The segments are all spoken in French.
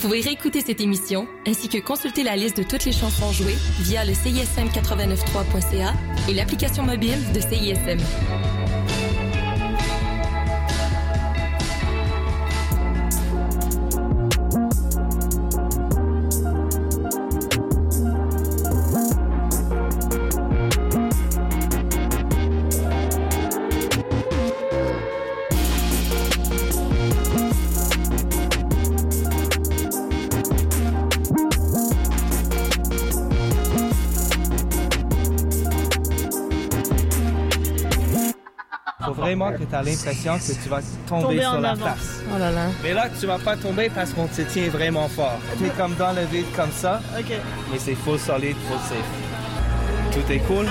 pouvez réécouter cette émission ainsi que consulter la liste de toutes les chansons jouées via le CISM893.ca et l'application mobile de CISM. As l'impression que tu vas tomber, sur la face. Oh là là. Mais là, tu vas pas tomber parce qu'on te tient vraiment fort. Tu es comme dans le vide comme ça. OK. Mais c'est full solide, full safe. Tout est cool.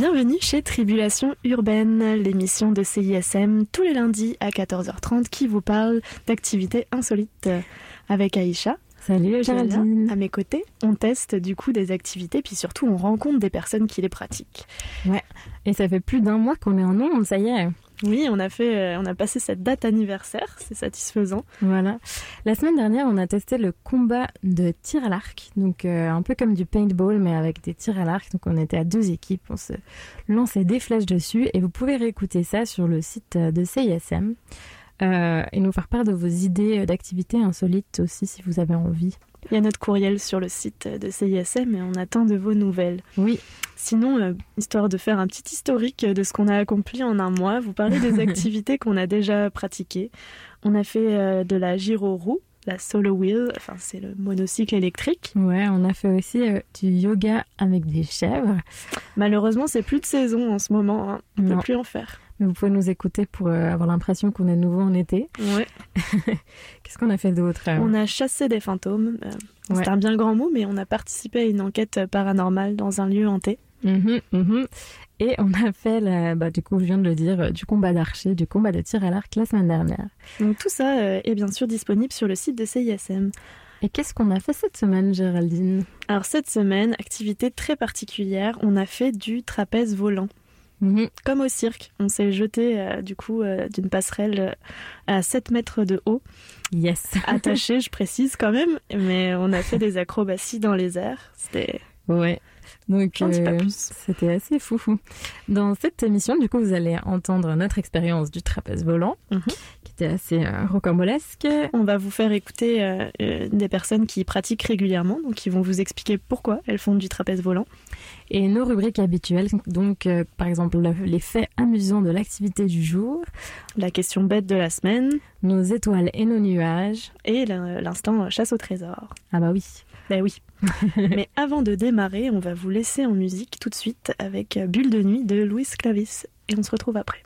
Bienvenue chez Tribulation Urbaine, l'émission de CISM tous les lundis à 14h30 qui vous parle d'activités insolites avec Aïcha. Salut Géraldine. À mes côtés, on teste du coup des activités puis surtout on rencontre des personnes qui les pratiquent. Ouais, et ça fait plus d'un mois qu'on est en ondes, ça y est. Oui, on a fait, euh, on a passé cette date anniversaire, c'est satisfaisant. Voilà. La semaine dernière, on a testé le combat de tir à l'arc, donc euh, un peu comme du paintball, mais avec des tirs à l'arc. Donc on était à deux équipes, on se lançait des flèches dessus, et vous pouvez réécouter ça sur le site de CISM euh, et nous faire part de vos idées d'activités insolites aussi, si vous avez envie. Il y a notre courriel sur le site de CISM et on attend de vos nouvelles. Oui. Sinon, euh, histoire de faire un petit historique de ce qu'on a accompli en un mois, vous parlez des activités qu'on a déjà pratiquées. On a fait euh, de la gyro-roue, la solo wheel, enfin c'est le monocycle électrique. Ouais, on a fait aussi euh, du yoga avec des chèvres. Malheureusement, c'est plus de saison en ce moment, hein. on ne peut plus en faire. Mais vous pouvez nous écouter pour euh, avoir l'impression qu'on est nouveau en été. Ouais. Qu'est-ce qu'on a fait d'autre On a chassé des fantômes. Euh, C'est un bien grand mot, mais on a participé à une enquête paranormale dans un lieu hanté. Mhm, mhm. Et on a fait, la, bah, du coup, je viens de le dire, euh, du combat d'archer, du combat de tir à l'arc la semaine dernière. Donc tout ça euh, est bien sûr disponible sur le site de CISM. Et qu'est-ce qu'on a fait cette semaine, Géraldine? Alors cette semaine, activité très particulière, on a fait du trapèze volant. Mhm. Comme au cirque, on s'est jeté euh, du coup euh, d'une passerelle euh, à 7 mètres de haut, Yes. attaché, je précise quand même, mais on a fait des acrobaties dans les airs. C'était Ouais. Donc, euh, c'était assez fou. Dans cette émission, du coup, vous allez entendre notre expérience du trapèze volant, Mhm. qui était assez euh, rocambolesque. On va vous faire écouter euh, des personnes qui pratiquent régulièrement, donc qui vont vous expliquer pourquoi elles font du trapèze volant. Et nos rubriques habituelles, donc, par exemple, le- les faits amusants de l'activité du jour, La question bête de la semaine nos étoiles et nos nuages. et l'in- l'instant chasse au trésor. Ah bah oui. Ben oui. Mais avant de démarrer, on va vous laisser en musique tout de suite avec Bulle de nuit de Louis Clavis et on se retrouve après.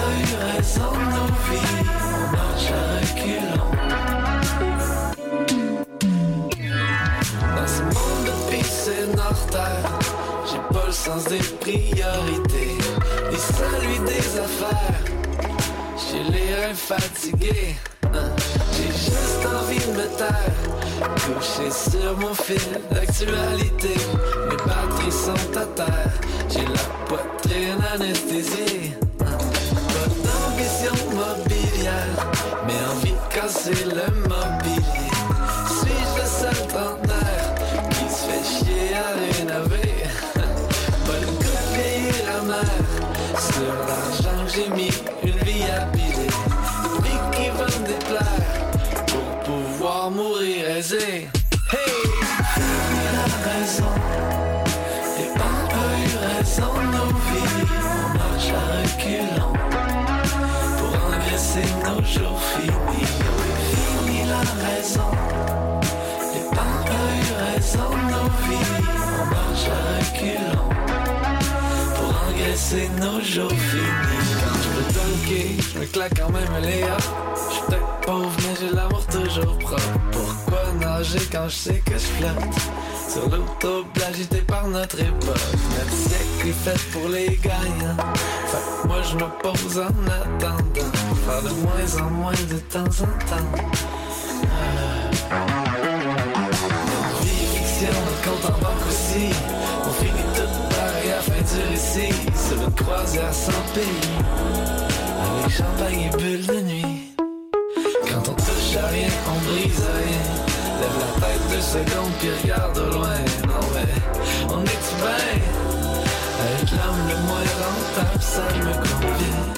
Les raison de nos vies. On marche à reculons. Dans ce monde de pisse et d'artère, j'ai pas le sens des priorités, ni celui des affaires. J'ai les reins fatigués, j'ai juste envie de me taire, couché sur mon fil d'actualité. Mes batteries sont à terre, j'ai la poitrine anesthésiée. Pas d'ambition mobilière, mais envie de casser le mobilier. Suis-je le seul trentenaire qui se fait chier à rénover? Pas le goût de payer la mer Sur l'argent que j'ai mis une vie à piler Vie qui va me déplaire Pour pouvoir mourir aisé engraisser nos jours finis. Quand je veux dunker, je me claque quand même les Je suis peut-être pauvre, mais j'ai l'amour toujours propre. Pourquoi nager quand je sais que je flotte? Sur l'autobus agité par notre époque. Notre siècle est fait pour les gagnants. Fait que moi je me pose en attendant. Faire de moins en moins de temps en temps. Notre vie fiction, compte en banque aussi croisière sans pays. Avec champagne et bulles de nuit. Quand on touche à rien, on brise rien Lève la tête deux secondes puis regarde loin. Non mais on est bien Avec l'homme le moins rentable ça me convient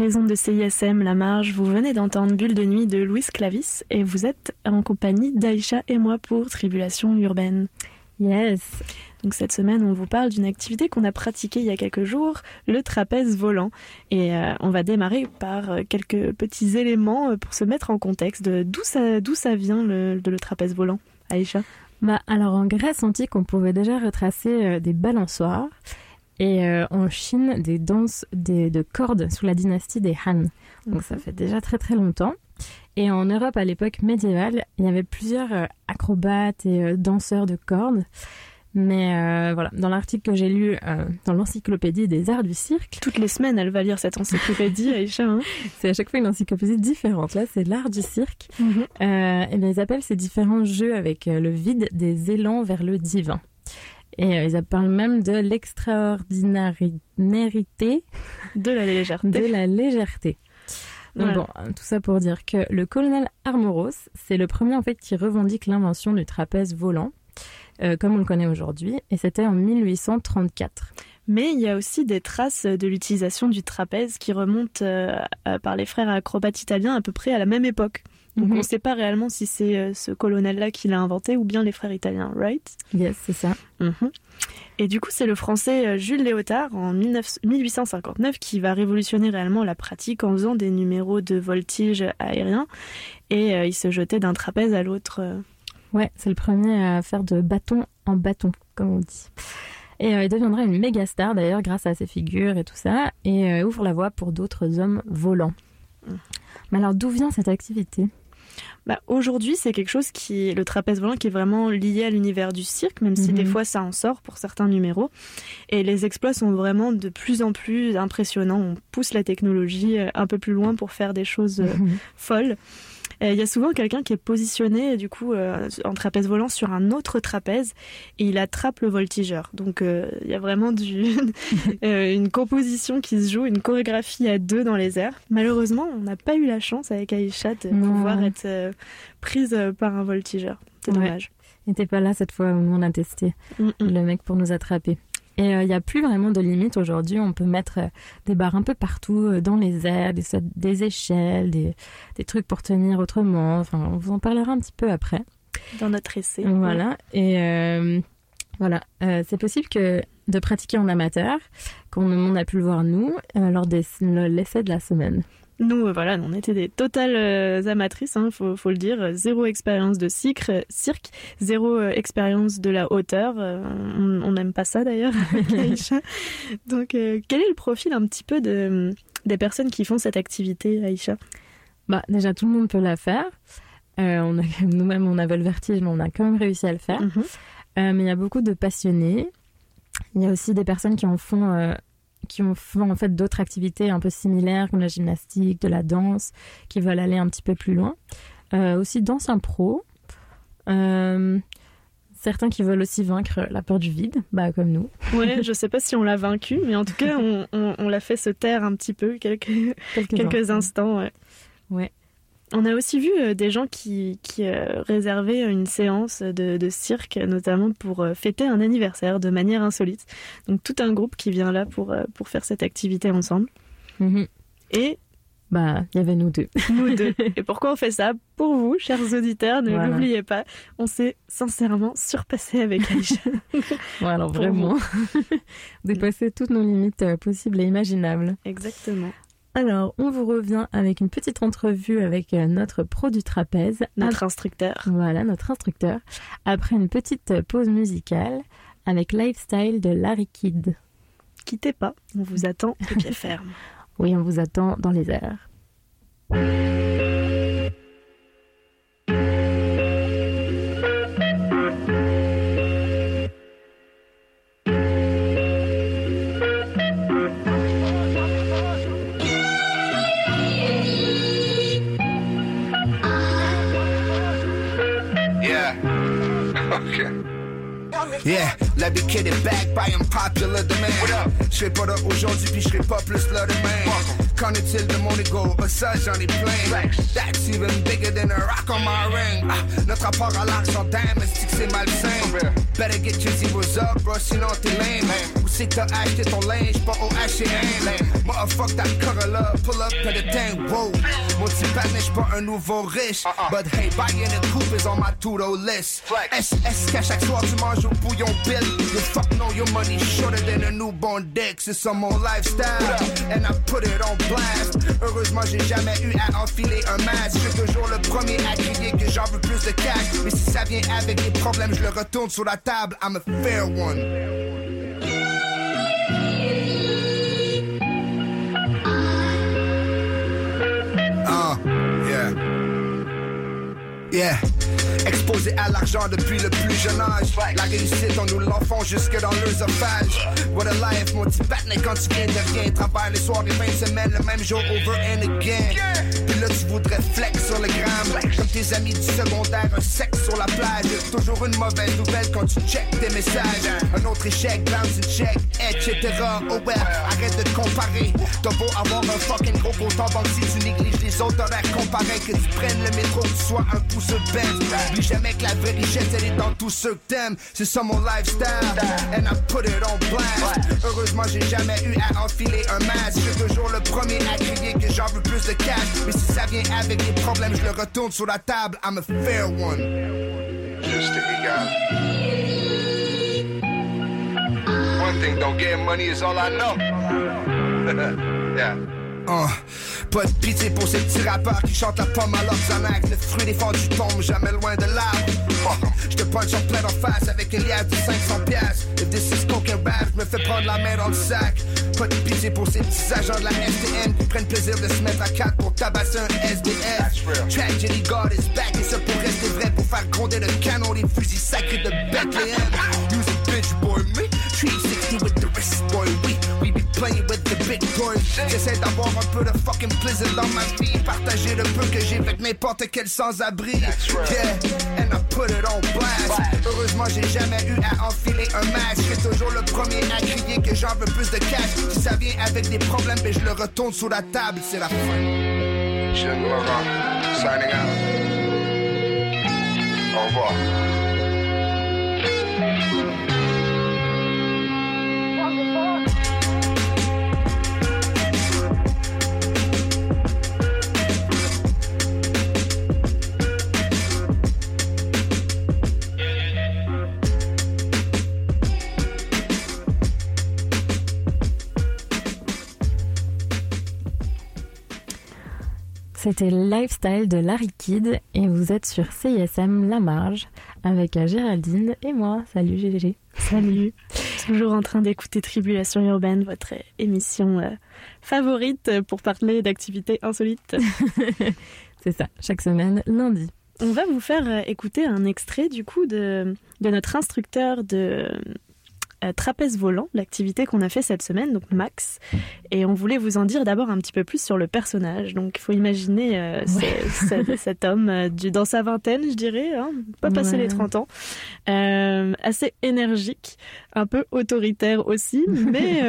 les ondes de CISM, La Marge, vous venez d'entendre Bulle de nuit de Louis Clavis et vous êtes en compagnie d'Aïcha et moi pour Tribulation urbaine. Yes. Donc cette semaine, on vous parle d'une activité qu'on a pratiquée il y a quelques jours, le trapèze volant. Et euh, on va démarrer par euh, quelques petits éléments euh, pour se mettre en contexte de d'où ça, d'où ça vient le, de le trapèze volant. Aïcha? Bah, alors en Grèce antique, on pouvait déjà retracer des balançoires et euh, en Chine des danses des- de cordes sous la dynastie des Han. Donc ça fait déjà très très longtemps. Et en Europe à l'époque médiévale, il y avait plusieurs euh, acrobates et euh, danseurs de cordes. Mais voilà, dans l'article que j'ai lu dans l'encyclopédie des arts du cirque, Toutes les semaines, elle va lire cette encyclopédie, Aïcha. Hein c'est à chaque fois une encyclopédie différente. Là, c'est l'art du cirque. Euh, et bien, ils appellent ces différents jeux avec le vide des élans vers le divin. Et euh, ils parlent même de l'extraordinarité de la légèreté. de la légèreté. Donc Voilà. bon, euh, tout ça pour dire que le colonel Armoros, c'est le premier en fait qui revendique l'invention du trapèze volant, euh, comme on le connaît aujourd'hui, et c'était en 1834. Mais il y a aussi des traces de l'utilisation du trapèze qui remontent euh, par les frères acrobates italiens à peu près à la même époque. Donc Mhm. on ne sait pas réellement si c'est euh, ce colonel-là qui l'a inventé ou bien les frères italiens, right? Yes, c'est ça. Mhm. Et du coup, c'est le français euh, Jules Léotard en 19 1859 qui va révolutionner réellement la pratique en faisant des numéros de voltige aérien. Et euh, il se jetait d'un trapèze à l'autre. Ouais, c'est le premier à faire de bâton en bâton, comme on dit. Et euh, il deviendra une méga star d'ailleurs grâce à ses figures et tout ça, et euh, ouvre la voie pour d'autres hommes volants. Mais alors d'où vient cette activité? Bah, Aujourd'hui, c'est quelque chose qui, le trapèze volant, qui est vraiment lié à l'univers du cirque, même si Mhm. des fois ça en sort pour certains numéros. Et les exploits sont vraiment de plus en plus impressionnants. On pousse la technologie euh, un peu plus loin pour faire des choses euh, folles. Il y a souvent quelqu'un qui est positionné du coup euh, en trapèze volant sur un autre trapèze et il attrape le voltigeur. Donc euh, il y a vraiment du, euh, une composition qui se joue, une chorégraphie à deux dans les airs. Malheureusement, on n'a pas eu la chance avec Aïcha de Non. pouvoir être prise par un voltigeur. C'est Ouais. dommage. Il n'était pas là cette fois où on a testé Mm, mm. le mec pour nous attraper. Et euh, il n'y a plus vraiment de limite aujourd'hui. On peut mettre euh, des barres un peu partout euh, dans les airs, des, des échelles, des, des trucs pour tenir autrement. Enfin, on vous en parlera un petit peu après. Dans notre essai. Voilà. Et euh, voilà, Euh, c'est possible que de pratiquer en amateur, comme on a pu le voir nous, euh, lors de l'essai de la semaine. Nous, euh, voilà, on était des totales euh, amatrices, hein, faut, faut le dire. Zéro expérience de cirque, cirque zéro euh, expérience de la hauteur. on n'aime pas ça d'ailleurs. Donc, euh, quel est le profil un petit peu de, des personnes qui font cette activité, Aïcha? Bah, déjà, tout le monde peut la faire. Euh, on a, nous-mêmes, on avait le vertige, mais on a quand même réussi à le faire. Mhm. Euh, mais il y a beaucoup de passionnés. Il y a aussi des personnes qui en font, qui en font en fait d'autres activités un peu similaires, comme la gymnastique, de la danse, qui veulent aller un petit peu plus loin. Euh, aussi d'anciens pros. Euh, certains qui veulent aussi vaincre la peur du vide, bah, comme nous. Ouais, je sais pas si on l'a vaincu, mais en tout cas, on, on- on l'a fait se taire un petit peu quelques, Quelques, quelques instants. ouais. Ouais. On a aussi vu euh, des gens qui, qui euh, réservaient une séance de, de cirque, notamment pour euh, fêter un anniversaire de manière insolite. Donc tout un groupe qui vient là pour, pour faire cette activité ensemble. Mhm. Et Bah, il y avait nous deux. nous deux. Et pourquoi on fait ça? Pour vous, chers auditeurs, ne Voilà. l'oubliez pas, on s'est sincèrement surpassé avec Aïcha. Pour vraiment, dépasser toutes nos limites euh, possibles et imaginables. Exactement. Alors, on vous revient avec une petite entrevue avec euh, notre pro du trapèze. Notre instructeur. Voilà, notre instructeur. Après une petite pause musicale avec Lifestyle de Larry Kidd. Quittez pas, on vous attend de pied ferme. Oui, on vous attend dans les airs. Serai pas là aujourd'hui puis je serai pas plus là demain. Qu'en est-il de mon ego? Ah, ça j'en ai plein. That's even bigger than a rock on my ring. Ah, notre rapport à l'argent, damn, est-ce que c'est malsain? Better get your zeros up, bro, sinon t'es lame. Où c'est que t'as acheté ton linge? Pas au H&M. Motherfuck that Corolla, pull up to the thing, whoa. Mon petit pat n'est pas un nouveau riche. But hey, buying a coupe is on my to-do list. Est-ce qu'à chaque soir tu manges au bouillon bill? You fuck know your money shorter than a newborn dick. C'est ça mon lifestyle. And I put it on blast. Heureusement, j'ai jamais eu à enfiler un masque. Je suis toujours le premier à crier que j'en veux plus de cash. Mais si ça vient avec des problèmes, je le retourne sur la table. I'm a fair one. Yeah. Exposé à l'argent depuis le plus jeune âge. La réussite, on nous l'enfant jusque dans l'œsophage. What a life, mon petit patne quand tu viens de rien. Travaille les soirs et fins de semaine, le même jour over and again. Puis là, tu voudrais flex sur le gramme. Comme tes amis du secondaire, un sexe sur la plage. Toujours une mauvaise nouvelle quand tu check tes messages. Un autre échec, bounce check, etc. Oh well, arrête de te comparer. T'as beau avoir un fucking gros compte en banque si tu négliges les autres, t'aurais comparé que tu prennes le métro, que tu sois un pouce bête. Plus jamais que la vraie richesse, elle est dans tout ce que t'aimes. C'est ça mon lifestyle, and I put it on blast. Heureusement, j'ai jamais eu à enfiler un masque. Je suis toujours le premier à crier que j'en veux plus de cash. Mais si ça vient avec des problèmes, je le retourne sur la table. I'm a fair one. Just to out. One thing, don't get money is all I know. yeah. Uh, pas de pitié pour ces petits rappeurs qui chantent la pomme à l'Oxanax. Le fruit des fendus tombe jamais loin de l'arbre. Oh, je te punch en plein en face avec une liasse de 500 piastres. If this is coke and me fais prendre la main dans le sac. Pas de pitié pour ces petits agents de la STM qui prennent plaisir de se mettre à quatre pour tabasser un SDF. Tragedy God is back et ça pour rester vrai pour faire gronder le canon des fusils sacrés de Bethlehem. J'essaie d'avoir un peu de fucking plaisir dans ma vie, partager le peu que j'ai avec n'importe quel sans-abri. Yeah, and I put it on blast. Heureusement, j'ai jamais eu à enfiler un masque. Je suis toujours le premier à crier que j'en veux plus de cash. Si ça vient avec des problèmes, ben je le retourne sous la table, c'est la fin. Laurent, signing out. Au revoir. C'était Lifestyle de Larry Kidd et vous êtes sur CISM La Marge avec euh, Géraldine et moi. Salut GGG. Salut. Toujours en train d'écouter Tribulation Urbaine, votre émission euh, favorite pour parler d'activités insolites. C'est ça, chaque semaine, lundi. On va vous faire euh, écouter un extrait du coup de, de notre instructeur de euh, trapèze volant, l'activité qu'on a fait cette semaine, donc Max. Et on voulait vous en dire d'abord un petit peu plus sur le personnage. Donc il faut imaginer euh, ce- ce- cet homme euh, du, dans sa vingtaine, je dirais, hein, pas passé Ouais. les 30 ans, euh, assez énergique, un peu autoritaire aussi, mais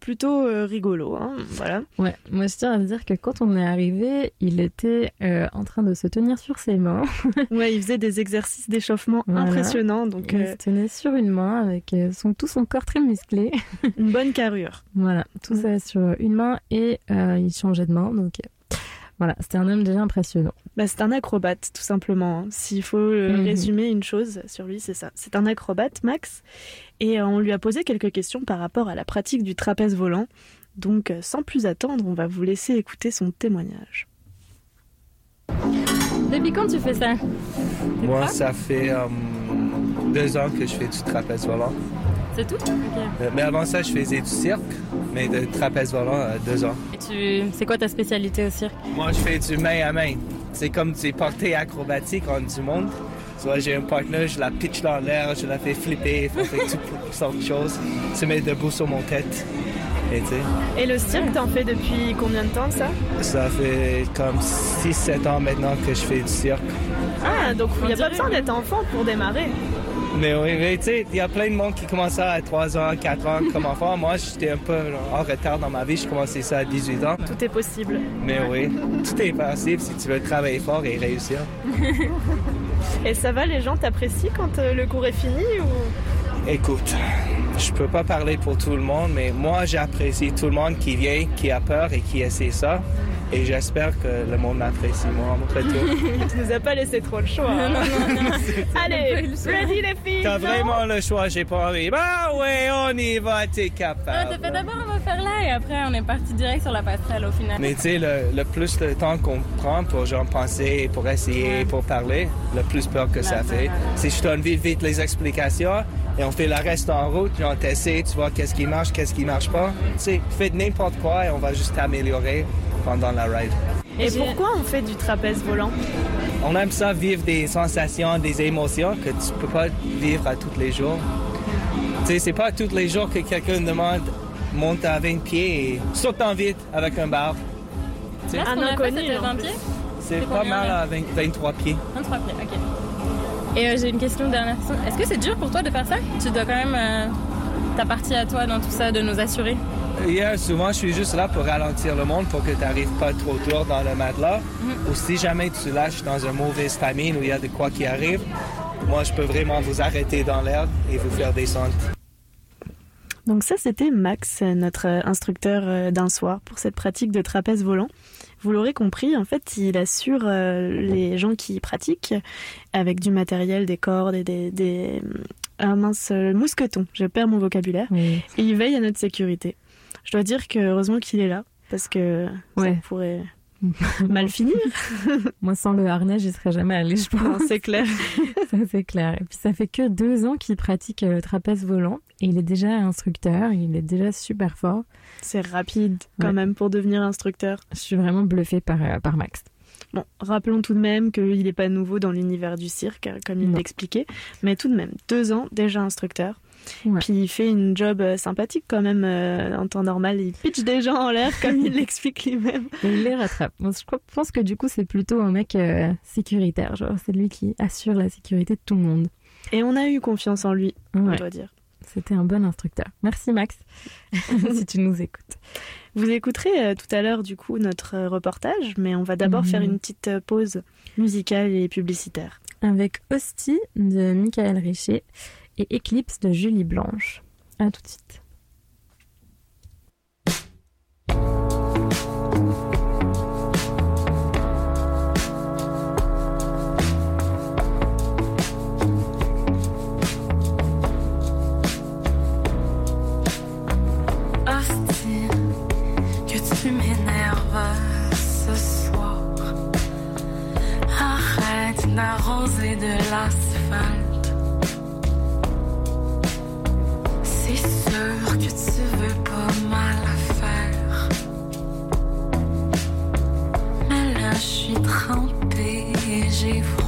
plutôt rigolo. hein, voilà. Ouais, moi je tiens à dire que quand on est arrivé, il était en train de se tenir sur ses mains. Ouais, il faisait des exercices d'échauffement Voilà. impressionnants, donc il se tenait sur une main avec son, tout son corps très musclé. une bonne carrure. Voilà, tout ça sur une main et euh, il changeait de main. Donc euh, voilà, c'était un homme déjà impressionnant. Bah, c'est un acrobate, tout simplement. hein. S'il faut euh, Mhm. résumer une chose sur lui, c'est ça. C'est un acrobate, Max. Et euh, on lui a posé quelques questions par rapport à la pratique du trapèze volant. Donc, euh, sans plus attendre, on va vous laisser écouter son témoignage. Depuis quand tu fais ça? Moi, ça fait euh, deux ans que je fais du trapèze volant. C'est tout? Euh, Mais avant ça, je faisais du cirque, mais de trapèze volant, euh, deux ans. Et tu... C'est quoi ta spécialité au cirque? Moi, je fais du main à main. C'est comme des portées acrobatiques en du monde. Vois, j'ai un partenaire, je la pitch dans l'air, je la fais flipper, on fait toutes sortes de choses. Se met debout sur mon tête. Et Et le cirque, t'en fais depuis combien de temps, ça? Ça fait comme 6-7 ans maintenant que je fais du cirque. Ah, donc il n'y a dirait, pas besoin d'être enfant pour démarrer. Mais oui, mais tu sais, il y a plein de monde qui commence ça à 3 ans, 4 ans comme enfant. Moi, j'étais un peu en retard dans ma vie. J'ai commencé ça à 18 ans. Tout est possible. Mais oui, tout est possible si tu veux travailler fort et réussir. Et ça va, les gens t'apprécient quand euh, le cours est fini ou... Écoute, je peux pas parler pour tout le monde, mais moi, j'apprécie tout le monde qui vient, qui a peur et qui essaie ça. Et j'espère que le monde m'apprécie, moi, en retour. Tu nous as pas laissé trop le choix. hein. Allez, ready les filles T'as non vraiment le choix, j'ai pas envie. Bah ouais, on y va, t'es capable. Ah, t'as fait d'abord on va faire là et après on est parti direct sur la passerelle au final. Mais tu sais, le, le plus de temps qu'on prend pour genre penser, pour essayer, pour parler, le plus peur que ça fait. Si je donne vite, vite les explications et on fait le reste en route, genre t'essaies, tu vois qu'est-ce qui marche, qu'est-ce qui marche pas. Tu sais, faites n'importe quoi et on va juste améliorer pendant la ride. Et pourquoi on fait du trapèze volant? On aime ça vivre des sensations, des émotions que tu peux pas vivre à tous les jours. Tu sais, c'est pas tous les jours que quelqu'un demande monte à 20 pieds et saute en vite avec un bar. Là, ce Un fait, inconnu, c'était en 20 plus. pieds? C'est pas mal à 20 23 pieds. 23 pieds, ok. Et euh, j'ai une question dernière question. Est-ce que c'est dur pour toi de faire ça? Tu dois quand même euh, ta partie à toi dans tout ça, de nous assurer. Yeah, souvent, je suis juste là pour ralentir le monde pour que tu n'arrives pas trop tôt dans le matelas. Ou si jamais tu lâches dans un mauvais timing où il y a de quoi qui arrive, moi, je peux vraiment vous arrêter dans l'air et vous faire descendre. Donc ça, c'était Max, euh, notre euh, instructeur euh, d'un soir pour cette pratique de trapèze volant. Vous l'aurez compris, en fait, il assure euh, les gens qui pratiquent avec du matériel, des cordes et des... des ah mince, euh, mousquetons, je perds mon vocabulaire. Oui. Et il veille à notre sécurité. Je dois dire que heureusement qu'il est là, parce que Ouais. ça pourrait mal finir. Moi, sans le harnais, j'y serais jamais allée, je pense. c'est clair. Ça, c'est clair. Et puis, ça fait que deux ans qu'il pratique euh, le trapèze volant. Et il est déjà instructeur. Il est déjà super fort. C'est rapide quand Ouais. même pour devenir instructeur. Je suis vraiment bluffée par, euh, par Max. Bon, rappelons tout de même qu'il n'est pas nouveau dans l'univers du cirque, comme il l'expliquait, mais tout de même, deux ans déjà instructeur. Ouais. Puis il fait une job euh, sympathique quand même euh, en temps normal. Il pitch des gens en l'air comme il l'explique lui-même. Il les rattrape. Je pense que du coup, c'est plutôt un mec euh, sécuritaire. Genre, c'est lui qui assure la sécurité de tout le monde. Et on a eu confiance en lui, on doit dire. c'était un bon instructeur. Merci Max, si tu nous écoutes. Vous écouterez euh, tout à l'heure du coup notre reportage, mais on va d'abord Mhm. faire une petite pause musicale et publicitaire. Avec Hostie de Michael Richer et Eclipse de Julie Blanche. À tout de suite. Hostie, que tu m'énerves ce soir? Arrête d'arroser de l'asphalte. j'ai.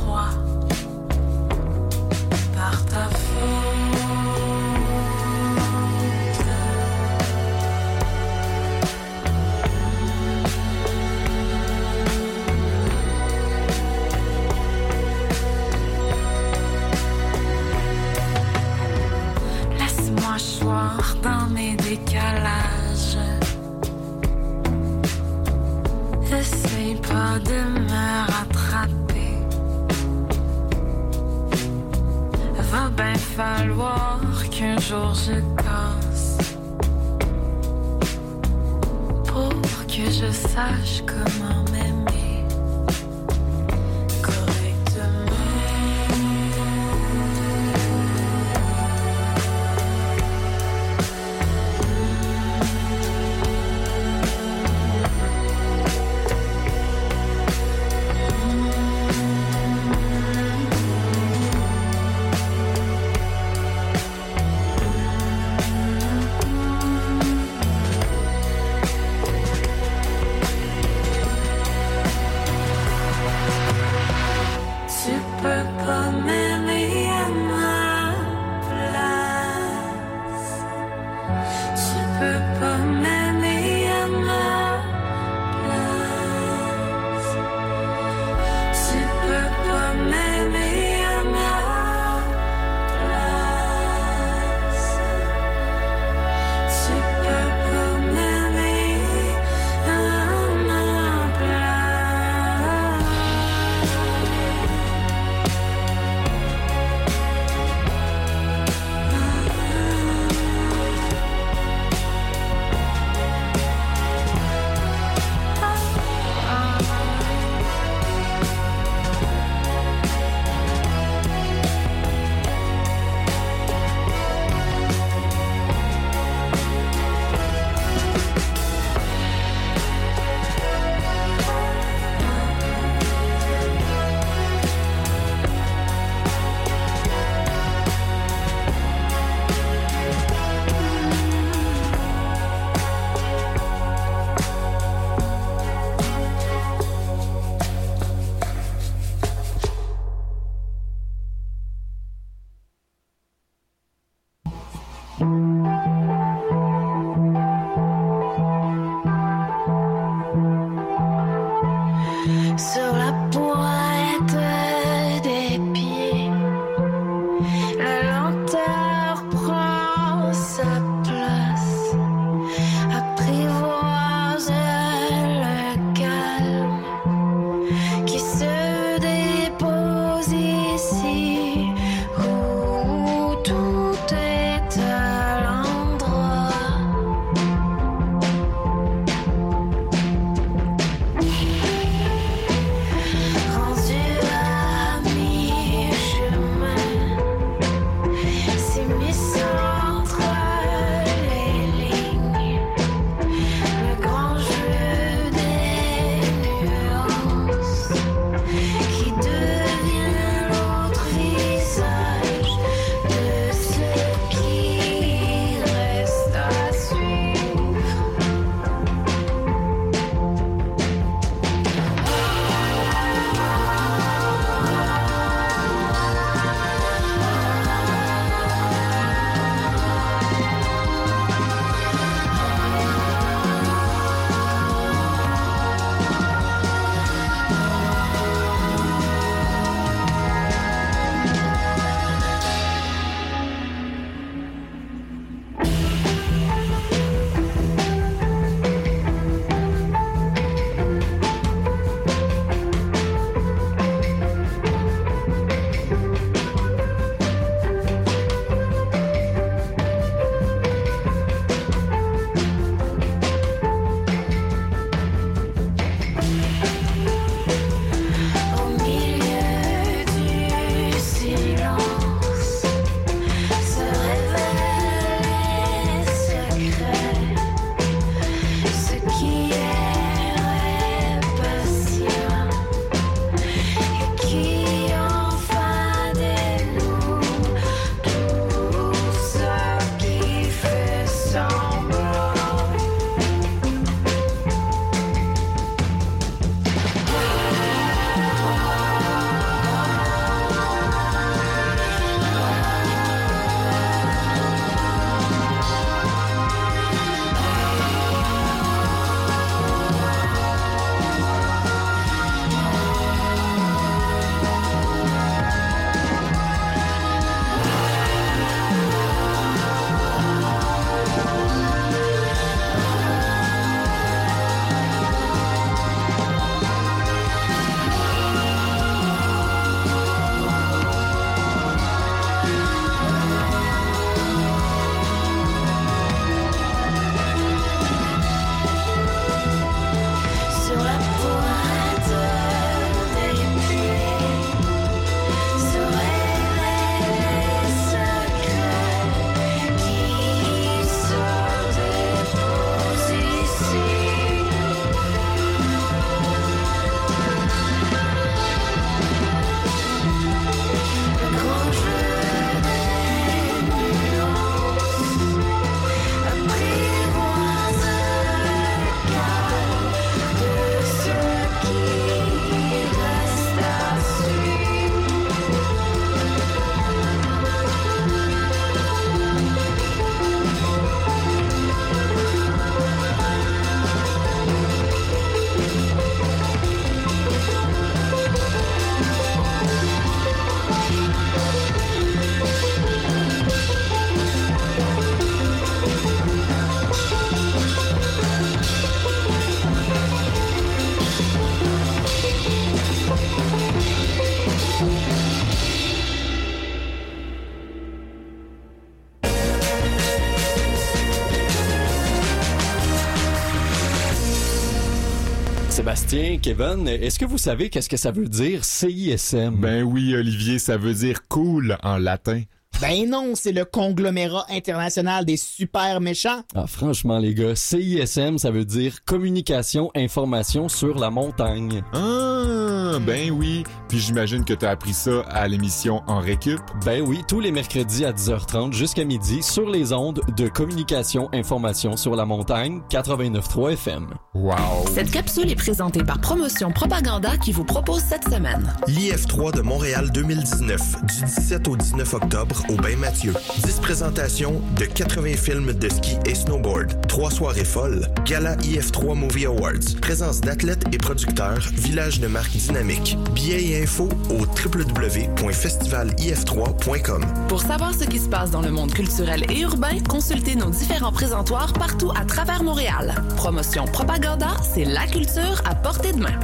Kevin, est-ce que vous savez qu'est-ce que ça veut dire CISM? Ben oui, Olivier, ça veut dire cool en latin. Ben non, c'est le conglomérat international des super méchants. Ah, franchement, les gars, CISM, ça veut dire communication, information sur la montagne. Ah, ben oui. Puis j'imagine que t'as appris ça à l'émission En Récup. Ben oui, tous les mercredis à 10h30 jusqu'à midi sur les ondes de communication, information sur la montagne 89.3 FM. Wow. Cette capsule est présentée par Promotion Propaganda qui vous propose cette semaine. L'IF3 de Montréal 2019, du 17 au 19 octobre au Bain Mathieu. 10 présentations de 80 films de ski et snowboard. 3 soirées folles. Gala IF3 Movie Awards. Présence d'athlètes et producteurs. Village de marque dynamique. Billets et infos au www.festivalif3.com. Pour savoir ce qui se passe dans le monde culturel et urbain, consultez nos différents présentoirs partout à travers Montréal. Promotion Propaganda, c'est la culture à portée de main.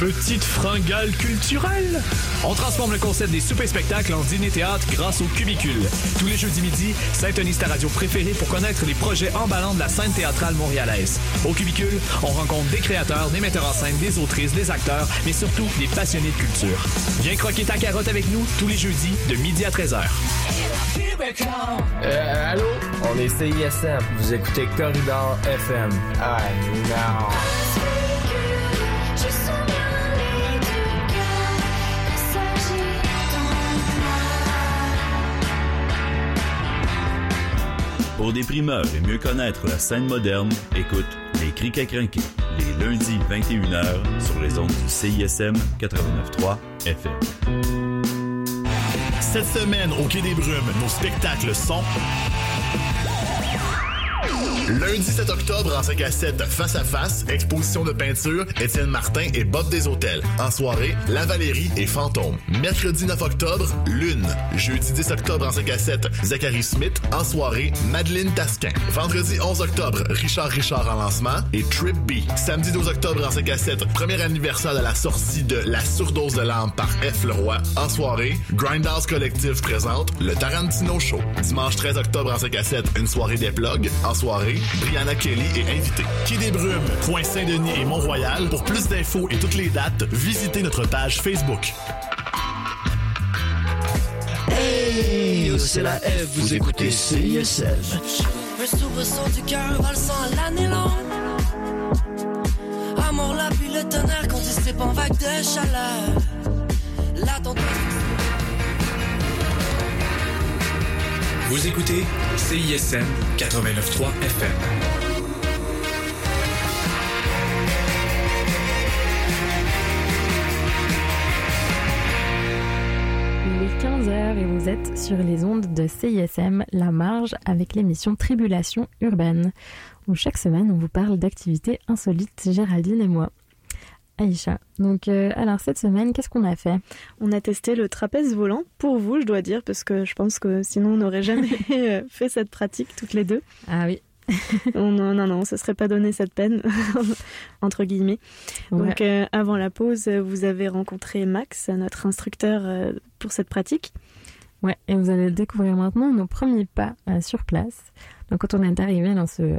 Petite fringale culturelle. On transforme le concept des soupers-spectacles en dîner-théâtre grâce au Cubicule. Tous les jeudis midi, Saint-Denis ta radio préférée pour connaître les projets emballants de la scène théâtrale montréalaise. Au Cubicule, on rencontre des créateurs, des metteurs en scène, des autrices, des acteurs, mais surtout des passionnés de culture. Viens croquer ta carotte avec nous tous les jeudis de midi à 13h. Euh, allô? On est CISM. Vous écoutez Corridor FM. Ah, non. Pour des et mieux connaître la scène moderne, écoute Les Crics à crinquer, les lundis 21h sur les ondes du CISM 89.3 FM. Cette semaine, au Quai des Brumes, nos spectacles sont... Lundi 7 octobre en 5 à 7, face à face, exposition de peinture, Étienne Martin et Bob des Hôtels. En soirée, La Valérie et Fantôme. Mercredi 9 octobre, Lune. Jeudi 10 octobre en 5 à 7, Zachary Smith. En soirée, Madeleine Tasquin. Vendredi 11 octobre, Richard Richard en lancement et Trip B. Samedi 12 octobre en 5 à 7, premier anniversaire de la sortie de La surdose de l'âme par F. Leroy. En soirée, Grindhouse Collective présente le Tarantino Show. Dimanche 13 octobre en 5 à 7, une soirée des plugs. En soirée, Brianna Kelly est invitée. Quai des Brumes, Point Saint-Denis et Mont-Royal. Pour plus d'infos et toutes les dates, visitez notre page Facebook. Hey, c'est la F, vous écoutez CISM. Un soubresaut du cœur sang l'année longue. Amour, la pluie, le tonnerre, quand il se en vague de chaleur. La. Vous écoutez CISM 89.3 FM. Il est 15h et vous êtes sur les ondes de CISM La Marge avec l'émission Tribulation urbaine, où chaque semaine on vous parle d'activités insolites, Géraldine et moi. Aïcha. Donc, euh, alors cette semaine, qu'est-ce qu'on a fait? On a testé le trapèze volant pour vous, je dois dire, parce que je pense que sinon on n'aurait jamais euh, fait cette pratique toutes les deux. Ah oui. non, non, non, on se serait pas donné cette peine, entre guillemets. Ouais. Donc, euh, avant la pause, vous avez rencontré Max, notre instructeur euh, pour cette pratique. Ouais, et vous allez découvrir maintenant nos premiers pas sur place. Donc, quand on est arrivé dans ce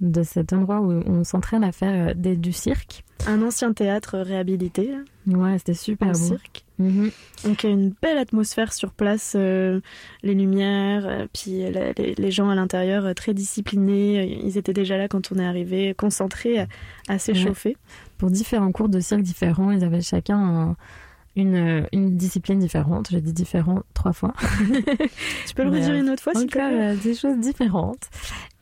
de cet endroit où on s'entraîne à faire des, du cirque. Un ancien théâtre réhabilité. Ouais, c'était super Un beau. cirque. Mhm. Donc il y a une belle atmosphère sur place, euh, les lumières, euh, puis la- les, les gens à l'intérieur euh, très disciplinés. euh, Ils étaient déjà là quand on est arrivé, concentrés, à, à s'échauffer. Pour différents cours de cirque différents, ils avaient chacun un- une, euh, une discipline différente. J'ai dit différent trois fois. Tu peux le redire une autre fois, Encore plaît euh, des choses différentes.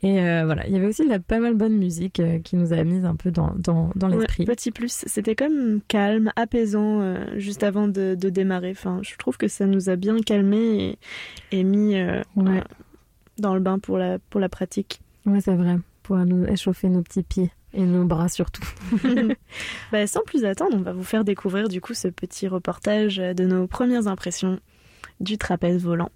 Et euh, voilà, il y avait aussi de la pas mal bonne musique euh, qui nous a mis un peu dans, dans, dans Ouais, l'esprit. petit plus, c'était comme calme, apaisant euh, juste avant de, de démarrer. Enfin, je trouve que ça nous a bien calmé et, et mis Ouais. dans le bain pour la, pour la pratique. Ouais, c'est vrai. Pour nous échauffer nos petits pieds et nos bras surtout. Bah, sans plus attendre, on va vous faire découvrir du coup ce petit reportage de nos premières impressions du trapèze volant.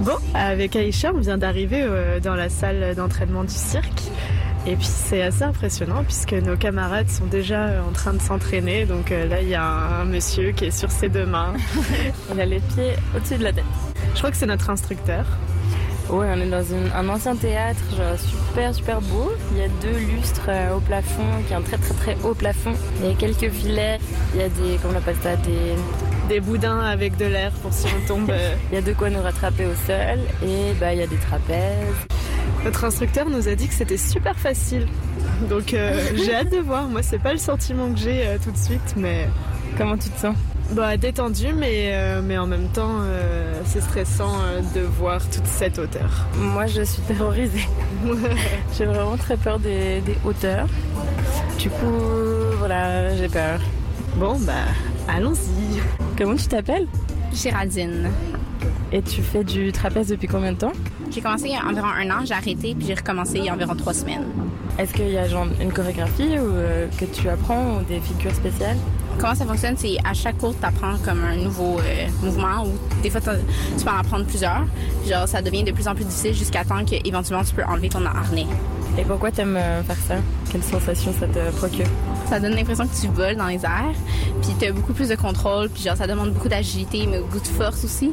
Bon, avec Aïcha, on vient d'arriver euh, dans la salle d'entraînement du cirque. Et puis c'est assez impressionnant puisque nos camarades sont déjà en train de s'entraîner. Donc euh, là, il y a un, un monsieur qui est sur ses deux mains. Il a les pieds au-dessus de la tête. Je crois que c'est notre instructeur. Ouais, on est dans une- un ancien théâtre, genre super super beau. Il y a deux lustres euh, au plafond, qui est un très très très haut plafond. Il y a quelques filets, il y a des, comment on appelle ça, des... Des boudins avec de l'air pour si on tombe. euh. Il y a de quoi nous rattraper au sol et bah il y a des trapèzes. Notre instructeur nous a dit que c'était super facile. Donc euh, j'ai hâte de voir. Moi, c'est pas le sentiment que j'ai tout de suite, mais. Comment tu te sens? Bah, détendu, mais, euh, mais en même temps, euh, c'est stressant euh, de voir toute cette hauteur. Moi, je suis terrorisée. j'ai vraiment très peur des, des hauteurs. Du coup, voilà, j'ai peur. Bon, bah, allons-y. Comment tu t'appelles? Géraldine. Et tu fais du trapèze depuis combien de temps J'ai commencé il y a environ un an, j'ai arrêté, puis j'ai recommencé il y a environ trois semaines. Est-ce qu'il y a genre une chorégraphie ou, euh, que tu apprends ou des figures spéciales Comment ça fonctionne, c'est à chaque cours, tu apprends comme un nouveau euh, mouvement ou des fois, tu peux en apprendre plusieurs. Genre, ça devient de plus en plus difficile jusqu'à temps qu'éventuellement, tu peux enlever ton harnais. Et pourquoi t'aimes euh, faire ça? Quelle sensation ça te procure? Ça donne l'impression que tu voles dans les airs, puis tu as beaucoup plus de contrôle, puis genre, ça demande beaucoup d'agilité, mais beaucoup de force aussi.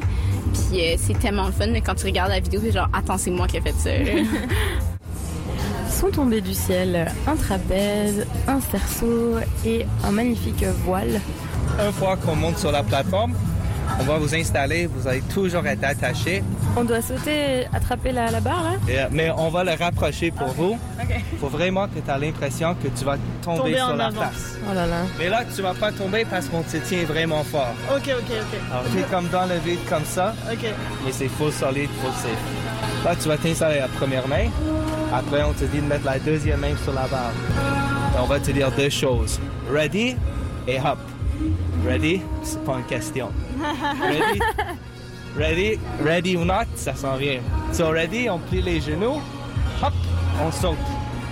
Puis euh, c'est tellement le fun mais quand tu regardes la vidéo, c'est genre, attends, c'est moi qui ai fait ça. Sont tombés du ciel un trapèze, un cerceau et un magnifique voile. Une fois qu'on monte sur la plateforme, on va vous installer, vous allez toujours être attaché, On doit sauter, attraper la, la barre là Et, euh, mais on va le rapprocher pour vous. Il faut vraiment que tu aies l'impression que tu vas tomber, Tomber sur la place. Oh là là. Mais là, tu vas pas tomber parce qu'on te tient vraiment fort. Ok, ok, ok. Alors, tu es comme dans le vide comme ça, Ok. mais c'est full solide, full safe. Là, tu vas t'installer la première main. Après, on te dit de mettre la deuxième main sur la barre. Et on va te dire deux choses. Ready et hop. Ready, c'est pas une question. Ready, ready, ready ou not, ça s'en vient. So ready, on plie les genoux. Hop, on saute.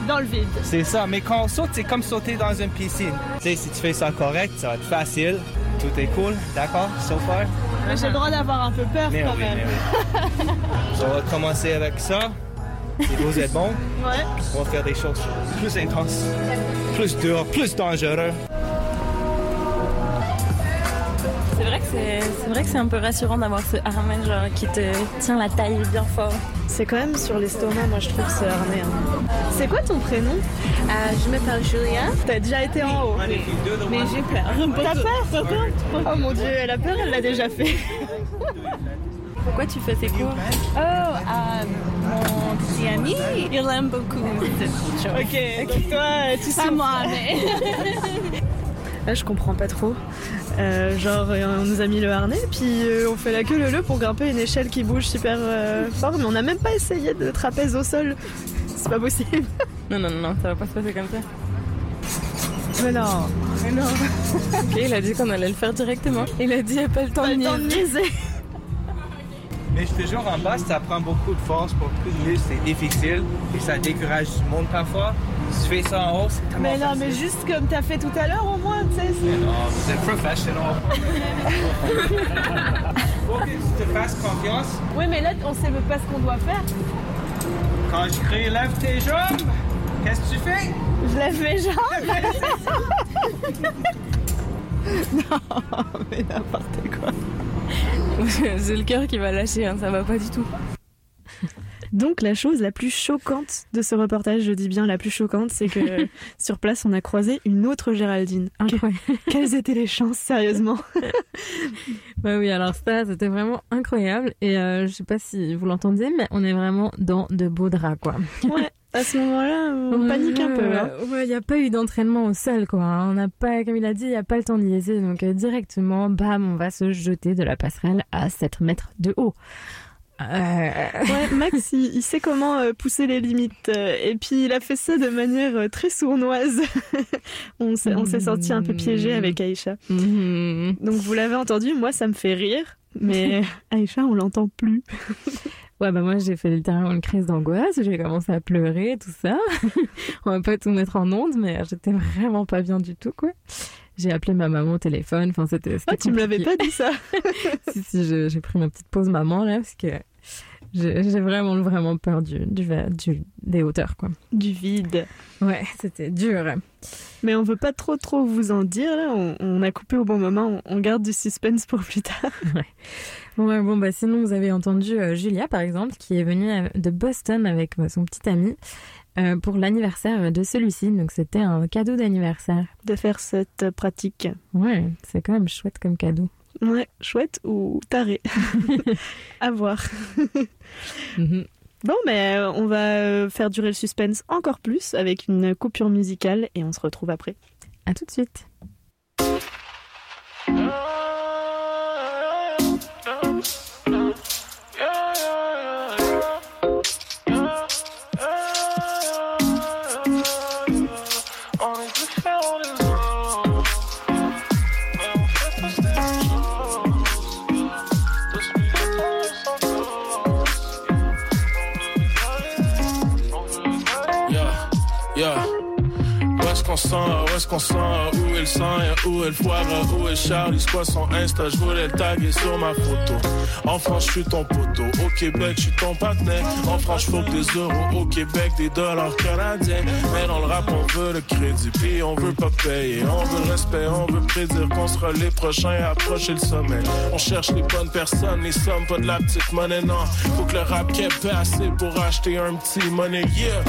Dans le vide. C'est ça, mais quand on saute, c'est comme sauter dans une piscine. Tu sais, si tu fais ça correct, ça va être facile. Tout est cool, d'accord, so far? Mais j'ai le droit d'avoir un peu peur Mais quand oui, même. mais oui. on va commencer avec ça. Si vous êtes bon, Ouais. on va faire des choses plus intenses, plus dures, plus dangereuses. C'est vrai que c'est un peu rassurant d'avoir ce harnais genre qui te tient la taille bien fort. C'est quand même sur l'estomac, moi je trouve ce harnais. hein. C'est quoi ton prénom? Euh, je m'appelle Julia. T'as déjà été en haut. Mais j'ai peur. T'as peur? T'as peur Oh mon dieu, elle a peur, elle l'a déjà fait. Pourquoi tu fais ces cours? Oh, euh, mon petit ami, il aime beaucoup cette chose. Ok, donc toi, tu Pas souffres. moi, mais. Là, je comprends pas trop. Euh, genre, euh, on nous a mis le harnais, puis euh, on fait la queue le le pour grimper une échelle qui bouge super euh, fort, mais on n'a même pas essayé de trapèze au sol. C'est pas possible. Non, non, non, ça va pas se passer comme ça. Mais non, mais non. Ok, il a dit qu'on allait le faire directement. Il a dit, il n'y a pas le temps Pas de le temps de niaiser. Mais je te jure, en bas, ça prend beaucoup de force, beaucoup de muscles, c'est difficile et ça décourage du monde parfois. Si tu fais ça en haut, c'est tellement Mais non, facile. mais juste comme t'as fait tout à l'heure au moins, tu sais. Mais non, vous êtes professionnel. Faut que tu te fasses confiance. Oui, mais là, on sait pas ce qu'on doit faire. Quand je crie lève tes jambes, qu'est-ce que tu fais? Je lève mes jambes. non, mais n'importe quoi. J'ai le cœur qui va lâcher, hein, ça va pas du tout. Donc la chose la plus choquante de ce reportage, je dis bien la plus choquante, c'est que sur place on a croisé une autre Géraldine. Incroyable. Quelles étaient les chances, sérieusement? Ouais, oui, alors ça, c'était vraiment incroyable. Et euh, je sais pas si vous l'entendiez, mais on est vraiment dans de beaux draps, quoi. Ouais, à ce moment-là, on Ouais, panique un peu. ouais, hein. Ouais, il n'y a pas eu d'entraînement au sol, quoi. On n'a pas, comme il a dit, il n'y a pas le temps de niaiser. Donc, euh, directement, bam, on va se jeter de la passerelle à 7 mètres de haut. Euh, Ouais, Max, il, il sait comment euh, pousser les limites. et puis, il a fait ça de manière très sournoise. on s'est s'est senti un peu piégé avec Aïcha. Mhm. Donc, vous l'avez entendu, moi, ça me fait rire. Mais Aïcha, on l'entend plus. Ouais, bah moi j'ai fait littéralement une crise d'angoisse, j'ai commencé à pleurer, tout ça. On va pas tout mettre en ondes, mais j'étais vraiment pas bien du tout, quoi. J'ai appelé ma maman au téléphone, enfin c'était... Ah, tu me l'avais pas dit ça si, si, j'ai pris ma petite pause maman, là, parce que J'ai vraiment, vraiment peur du, du, des hauteurs, quoi. Du vide. Ouais, c'était dur. Mais on veut pas trop trop vous en dire là. On, on a coupé au bon moment. On, on garde du suspense pour plus tard. Bon, ouais, bon, bah, sinon, vous avez entendu euh, Julia, par exemple, qui est venue euh, de Boston avec euh, son petit ami euh, pour l'anniversaire de celui-ci. Donc, c'était un cadeau d'anniversaire. De faire cette pratique. Ouais, c'est quand même chouette comme cadeau. Ouais, chouette ou taré. à voir. Bon, mais on va faire durer le suspense encore plus avec une coupure musicale et on se retrouve après. À tout de suite. Où est-ce qu'on sent, où est le sang, où est le foire, où est Charlie, quoi son Insta, je voulais le taguer sur ma photo. En France, je suis ton poteau, au Québec, je suis ton partenaire. En France, faut que des euros, au Québec, des dollars canadiens. Mais dans le rap, on veut le crédit, puis on veut pas payer. On veut le respect, on veut prédire qu'on sera les prochains à approcher le sommet. On cherche les bonnes personnes, les sommes, pas de la petite monnaie, non. Faut que le rap qu'est assez pour acheter un petit money, yeah.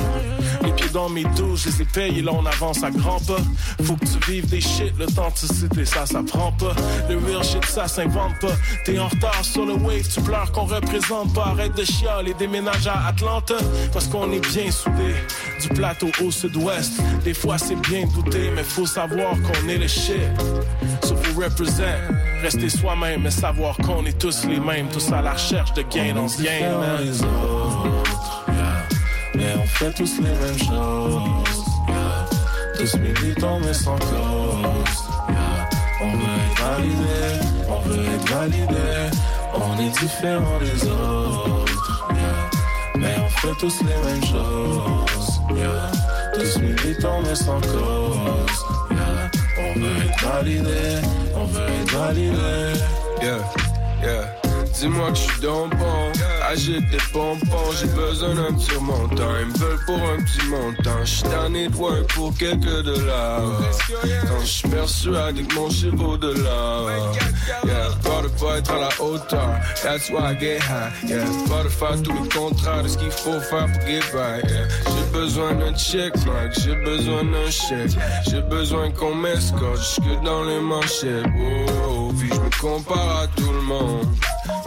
Les pieds dans mes douches, je les ai payés, là on avance à grands pas. Faut que tu vives des shit, l'authenticité, ça, ça prend pas. Le real shit, ça s'invente pas. T'es en retard sur le wave, tu pleures qu'on représente pas. Arrête de chialer, déménage à Atlanta. Parce qu'on est bien soudés, du plateau au sud-ouest. Des fois c'est bien douté, mais faut savoir qu'on est le shit. So faut represent, rester soi-même, mais savoir qu'on est tous les mêmes, tous à la recherche de gain dans ce game. Mais on fait tous les mêmes choses. yeah. Tous militants mais sans cause. On veut être validé, on veut être validé. On est différents des autres. Mais on fait tous les mêmes choses. Tous militants mais sans cause. On veut être validé, on veut être validé. Yeah, yeah. Dis-moi que je suis dans le bon. Agite des pompons, j'ai besoin d'un petit montant. Ils me veulent pour un petit montant. Je suis tanné de pour quelques dollars. Quand je suis persuadé que mon chiffre vaut de l'or. Yeah, peur de pas être à la hauteur. That's why I get high. Yeah, peur de faire tout le contraire de ce qu'il faut faire pour get by. Yeah, j'ai besoin d'un check, Mike. J'ai besoin d'un chèque. J'ai besoin qu'on m'escorte jusque dans les manchettes. Oh, puis je me compare à tout le monde.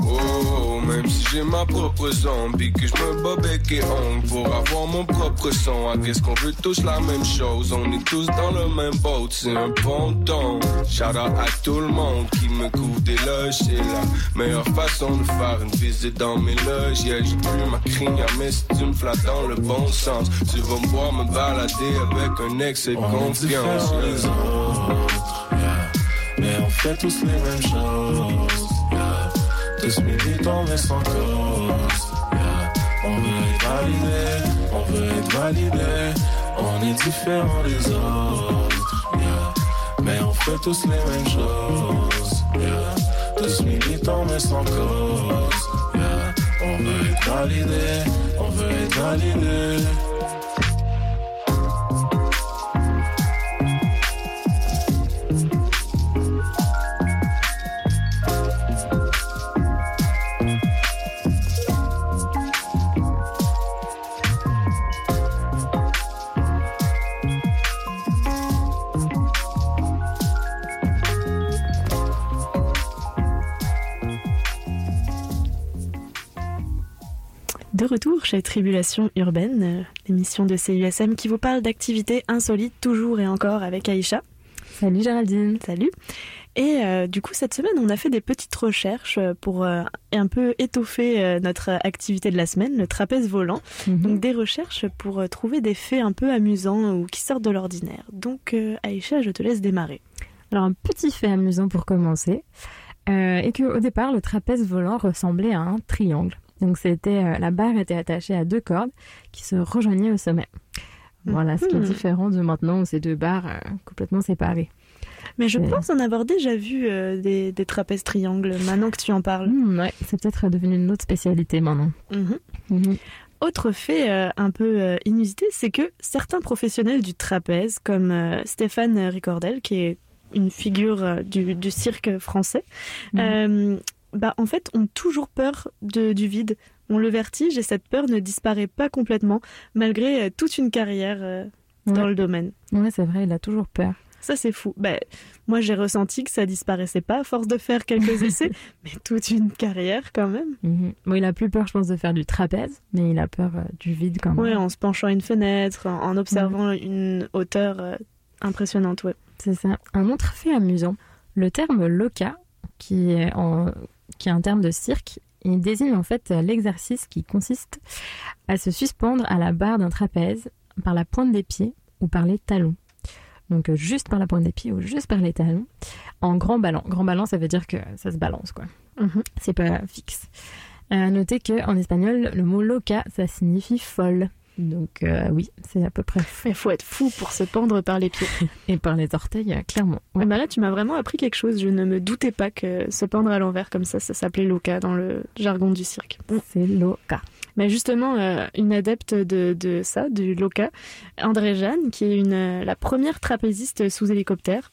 Oh, même si j'ai ma propre zombie, que je me bats bec et ongle pour avoir mon propre son. Ah, qu'est-ce qu'on veut tous la même chose? On est tous dans le même boat, c'est un ponton. Shout out à tout le monde qui me couvre des loges, c'est la meilleure façon de faire une visite dans mes loges. Yeah, j'ai plus ma crinière, mais si tu me flattes dans le bon sens, tu vas me voir me balader avec un excès de On est confiance. yeah. des autres, yeah. Mais on fait tous les mêmes choses. Tous militants mais sans cause. yeah. On veut être validé, on veut être validé. On est différents des autres. yeah. Mais on fait tous les mêmes choses. yeah. Tous militants mais sans cause. On veut être validé, on veut être validé. Retour chez Tribulation Urbaine, euh, l'émission de CUSM qui vous parle d'activités insolites toujours et encore avec Aïcha. Salut Géraldine. Salut. Et euh, du coup, cette semaine, on a fait des petites recherches euh, pour euh, un peu étoffer euh, notre activité de la semaine, le trapèze volant. Donc des recherches pour trouver des faits un peu amusants ou qui sortent de l'ordinaire. Donc Aïcha, je te laisse démarrer. Alors un petit fait amusant pour commencer, et que au départ le trapèze volant ressemblait à un triangle. Donc c'était euh, la barre était attachée à deux cordes qui se rejoignaient au sommet. Voilà, ce qui est Mhm. différent de maintenant où c'est deux barres euh, complètement séparées. Mais je pense en avoir déjà vu euh, des, des trapèzes triangles, maintenant que tu en parles. Hmm, ouais, c'est peut-être devenu une autre spécialité maintenant. Mhm. Mhm. Autre fait euh, un peu inusité, c'est que certains professionnels du trapèze, comme Stéphane Ricordel, qui est une figure du, du cirque français, bah, en fait, ont toujours peur de, du vide, ont le vertige et cette peur ne disparaît pas complètement, malgré euh, toute une carrière euh, dans le domaine. Ouais, c'est vrai, il a toujours peur. Ça, c'est fou. Ben, moi, j'ai ressenti que ça disparaissait pas à force de faire quelques essais, mais toute une carrière quand même. Mhm. Bon, il a plus peur, je pense, de faire du trapèze, mais il a peur euh, du vide quand même. Ouais, en se penchant à une fenêtre, en, en observant une hauteur euh, impressionnante, ouais. C'est ça. Un autre fait amusant, le terme loca, qui est, en- qui est un terme de cirque, il désigne en fait l'exercice qui consiste à se suspendre à la barre d'un trapèze par la pointe des pieds ou par les talons. Donc euh, juste par la pointe des pieds ou juste par les talons, en grand ballon. Grand ballon, ça veut dire que ça se balance, quoi. Mhm. C'est pas fixe. Euh, notez que en espagnol, le mot loca, ça signifie folle. Donc euh, oui, c'est à peu près. Il faut être fou pour se pendre par les pieds. Et par les orteils, euh, clairement. Eh ben là, tu m'as vraiment appris quelque chose. Je ne me doutais pas que se pendre à l'envers comme ça, ça s'appelait loca dans le jargon du cirque. C'est loca. Mais justement, euh, une adepte de, de ça, du loca, André Jeanne, qui est une, la première trapéziste sous hélicoptère.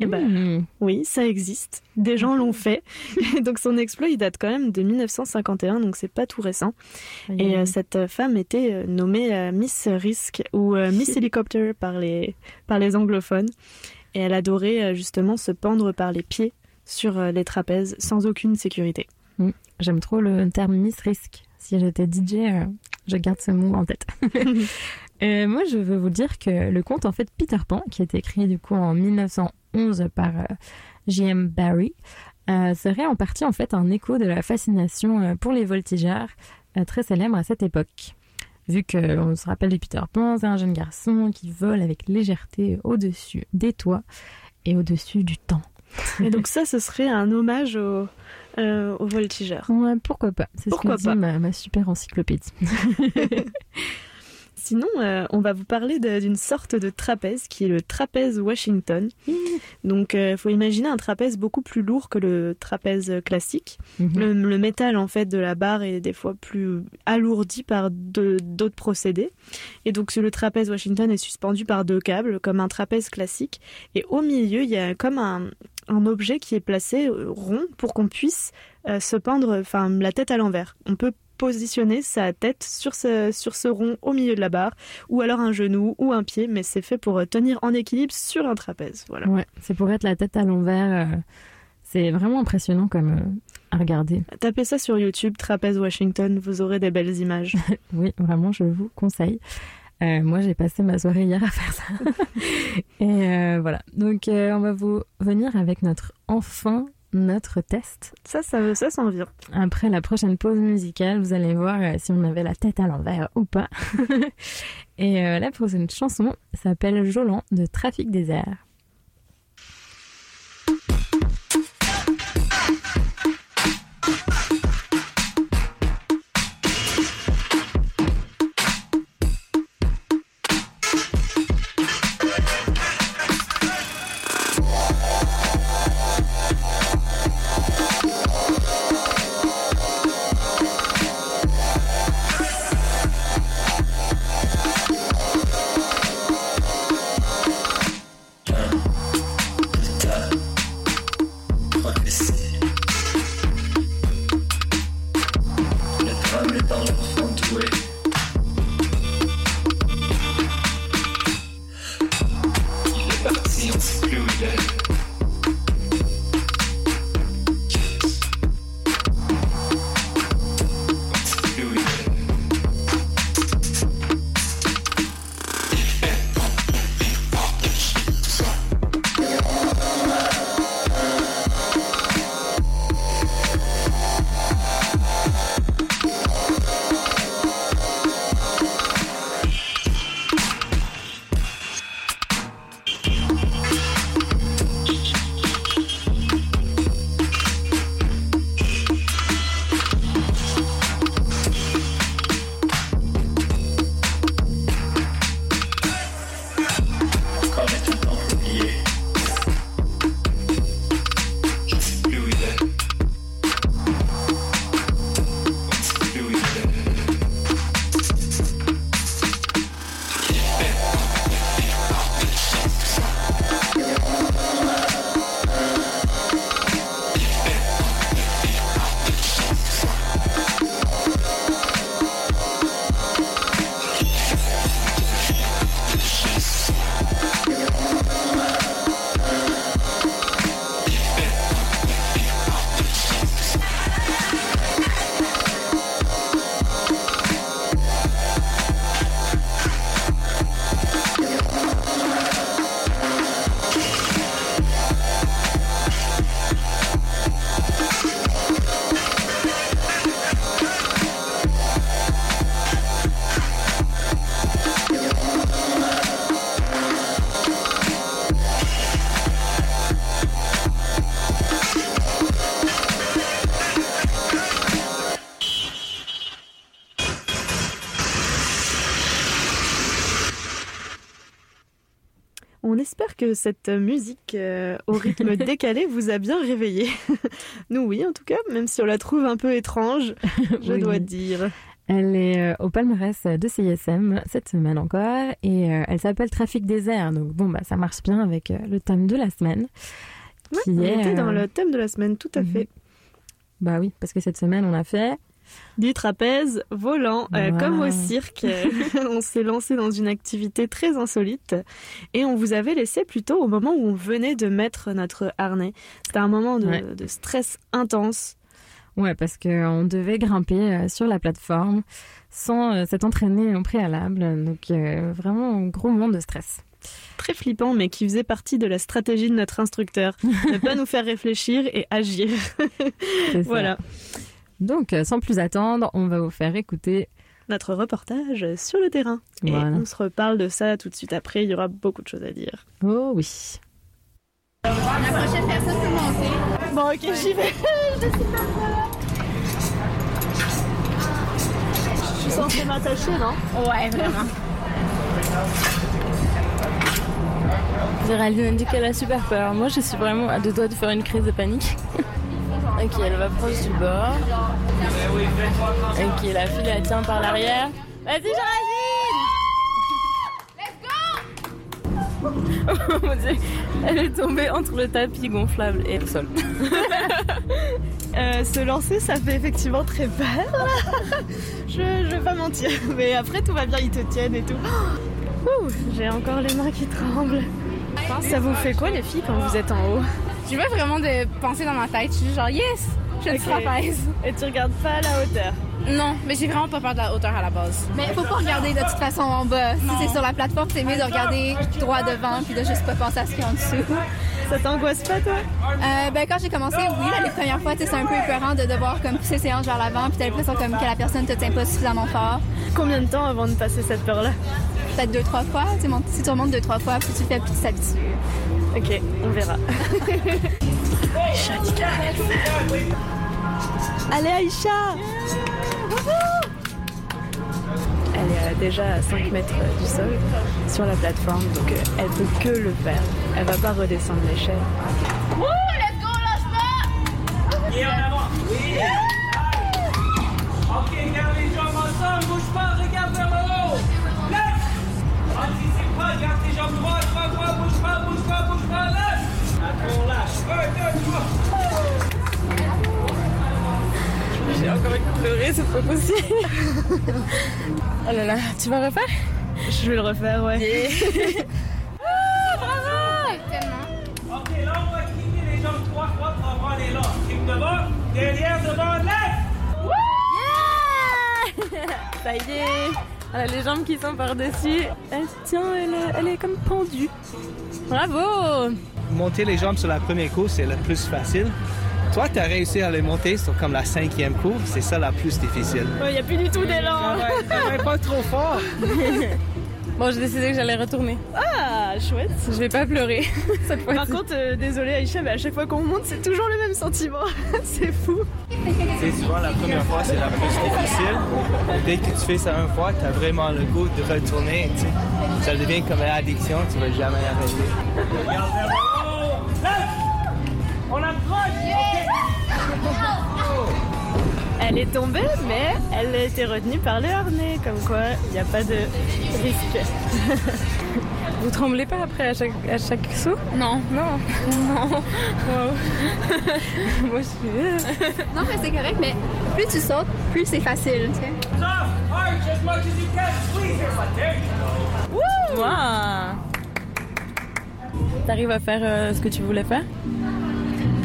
Eh ben, Hmm. oui, ça existe. Des gens l'ont fait. Et donc son exploit, il date quand même de 1951, donc c'est pas tout récent. Et euh, cette femme était euh, nommée euh, Miss Risk ou euh, Miss Helicopter par les, par les anglophones. Et elle adorait justement se pendre par les pieds sur les trapèzes sans aucune sécurité. Mm. J'aime trop le terme Miss Risk. Si j'étais DJ, je garde ce mot en tête. Euh, moi, je veux vous dire que le conte en fait Peter Pan, qui a été écrit du coup en 1911 par euh, J.M. Barrie, euh, serait en partie en fait un écho de la fascination pour les voltigeurs très célèbre à cette époque. Vu qu'on se rappelle de Peter Pan, c'est un jeune garçon qui vole avec légèreté au-dessus des toits et au-dessus du temps. Et donc ça, ce serait un hommage aux, euh, aux voltigeurs. Ouais, pourquoi pas C'est ce que dit ma, ma super encyclopédie. Sinon, euh, on va vous parler d'une sorte de trapèze qui est le trapèze Washington. Donc, il faut imaginer un trapèze beaucoup plus lourd que le trapèze classique. Mhm. le, le métal en fait de la barre est des fois plus alourdi par d'autres procédés. Et donc, le trapèze Washington est suspendu par deux câbles comme un trapèze classique. Et au milieu, il y a comme un, un objet qui est placé euh, rond pour qu'on puisse euh, se pendre, enfin, la tête à l'envers. On peut positionner sa tête sur ce, sur ce rond au milieu de la barre, ou alors un genou ou un pied, mais c'est fait pour euh, tenir en équilibre sur un trapèze. Voilà. Ouais, c'est pour être la tête à l'envers. euh, c'est vraiment impressionnant comme euh, à regarder. Tapez ça sur YouTube, trapèze Washington, vous aurez des belles images. Oui, vraiment, je vous conseille. Euh, moi, j'ai passé ma soirée hier à faire ça. Et euh, voilà. Donc, euh, on va vous venir avec notre enfin notre test. Ça, ça, ça s'en vient. Après la prochaine pause musicale, vous allez voir euh, si on avait la tête à l'envers ou pas. Et euh, la prochaine chanson s'appelle Jolant de Trafic des airs. Que cette musique euh, au rythme décalé vous a bien réveillé. Nous oui en tout cas, même si on la trouve un peu étrange, je Oui. dois dire. Elle est euh, au palmarès de CISM cette semaine encore et euh, elle s'appelle Trafic des airs. Donc bon, bah, ça marche bien avec le thème de la semaine. Ouais, qui on est, était dans le thème de la semaine, tout à Mhm. fait. Bah oui, parce que cette semaine on a fait Du trapèze volant, euh, comme au cirque. on s'est lancé dans une activité très insolite et on vous avait laissé plutôt au moment où on venait de mettre notre harnais. C'était un moment de, Ouais. de stress intense. Ouais, parce qu'on devait grimper euh, sur la plateforme sans euh, s'être entraîné en préalable. Donc euh, vraiment un gros moment de stress. Très flippant, mais qui faisait partie de la stratégie de notre instructeur. ne pas nous faire réfléchir et agir. C'est ça. Donc euh, sans plus attendre, on va vous faire écouter Notre reportage sur le terrain. Et on se reparle de ça tout de suite après. Il y aura beaucoup de choses à dire. Oh oui. La prochaine personne peut monter. Bon, ok, j'y vais. Je décide pas. Je suis censée m'attacher, non Ouais, vraiment. Géraldine dit qu'elle a super peur. Moi, je suis vraiment à deux doigts de faire une crise de panique. ok, elle va proche du bord. Ok, la fille, elle tient par l'arrière. Vas-y, Géraldine Oh mon dieu, elle est tombée entre le tapis gonflable et le sol. Euh, se lancer, ça fait effectivement très peur. je, je vais pas mentir. Mais après, tout va bien, ils te tiennent et tout. Ouh, J'ai encore les mains qui tremblent. Ça vous fait quoi, les filles, quand vous êtes en haut Je veux vraiment de penser dans ma tête. Je suis genre, yes, je suis Ok. trapèze. Et tu regardes pas à la hauteur Non, mais j'ai vraiment pas peur de la hauteur à la base. Mais faut pas regarder de toute façon en bas. Si c'est sur la plateforme, c'est mieux de regarder droit devant puis de juste pas penser à ce qu'il y a en dessous. Ça t'angoisse pas, toi? Euh, Ben, quand j'ai commencé, oui, là, les premières fois, c'est un peu épeurant de devoir comme pousser ses hanches vers l'avant puis t'as l'impression comme que la personne te tient pas suffisamment fort. Combien de temps avant de passer cette peur-là? Peut-être deux, trois fois. Si tu remontes deux, trois fois, puis tu fais, puis tu t'habitues. Ok, on verra. Allez Aïcha Elle est euh, déjà à 5 mètres du sol sur la plateforme, donc euh, elle peut que le faire. Elle va pas redescendre l'échelle. Wouh, let's go, lâche pas! Et en avant. Oui. Ok, garde les jambes ensemble, bouge pas, regarde vers le haut. Lève. Anticipe pas, garde tes jambes droites, droite, droite, bouge pas, bouge pas, bouge pas, lève. On lâche. Un, deux, trois. J'ai encore pleurer, c'est pas possible. oh là là, tu vas refaire? Je vais le refaire, ouais. ah, bravo Tellement. Ok, là on va cliquer les jambes droites, droite pour avoir les là. Clique devant, derrière, devant, lève. Yeah Ça y est a les jambes qui sont par-dessus. Elle tient, elle, est- elle est comme pendue. Bravo Monter les jambes sur la première course, c'est le plus facile. Toi, tu as réussi à les monter sur comme la cinquième course. C'est ça la plus difficile. Il n'y a plus du tout d'élan. Travaille pas trop fort. Bon, j'ai décidé que j'allais retourner. Ah, chouette. Je vais pas pleurer cette fois Par contre, euh, désolé Aïcha, mais à chaque fois qu'on monte, c'est toujours le même sentiment. c'est fou. C'est souvent la première fois, c'est la plus difficile. Dès que tu fais ça une fois, tu as vraiment le goût de retourner. tu sais. Ça devient comme une addiction, tu vas jamais arrêter. On approche. Elle est tombée, mais elle a été retenue par le harnais, comme quoi il n'y a pas de risque. Vous tremblez pas après à chaque, à chaque saut? Non. Non. Non. Wow. Moi, je suis... Non, mais c'est correct, mais plus tu sautes, plus c'est facile, tu sais. Wow. T'arrives à faire euh, ce que tu voulais faire?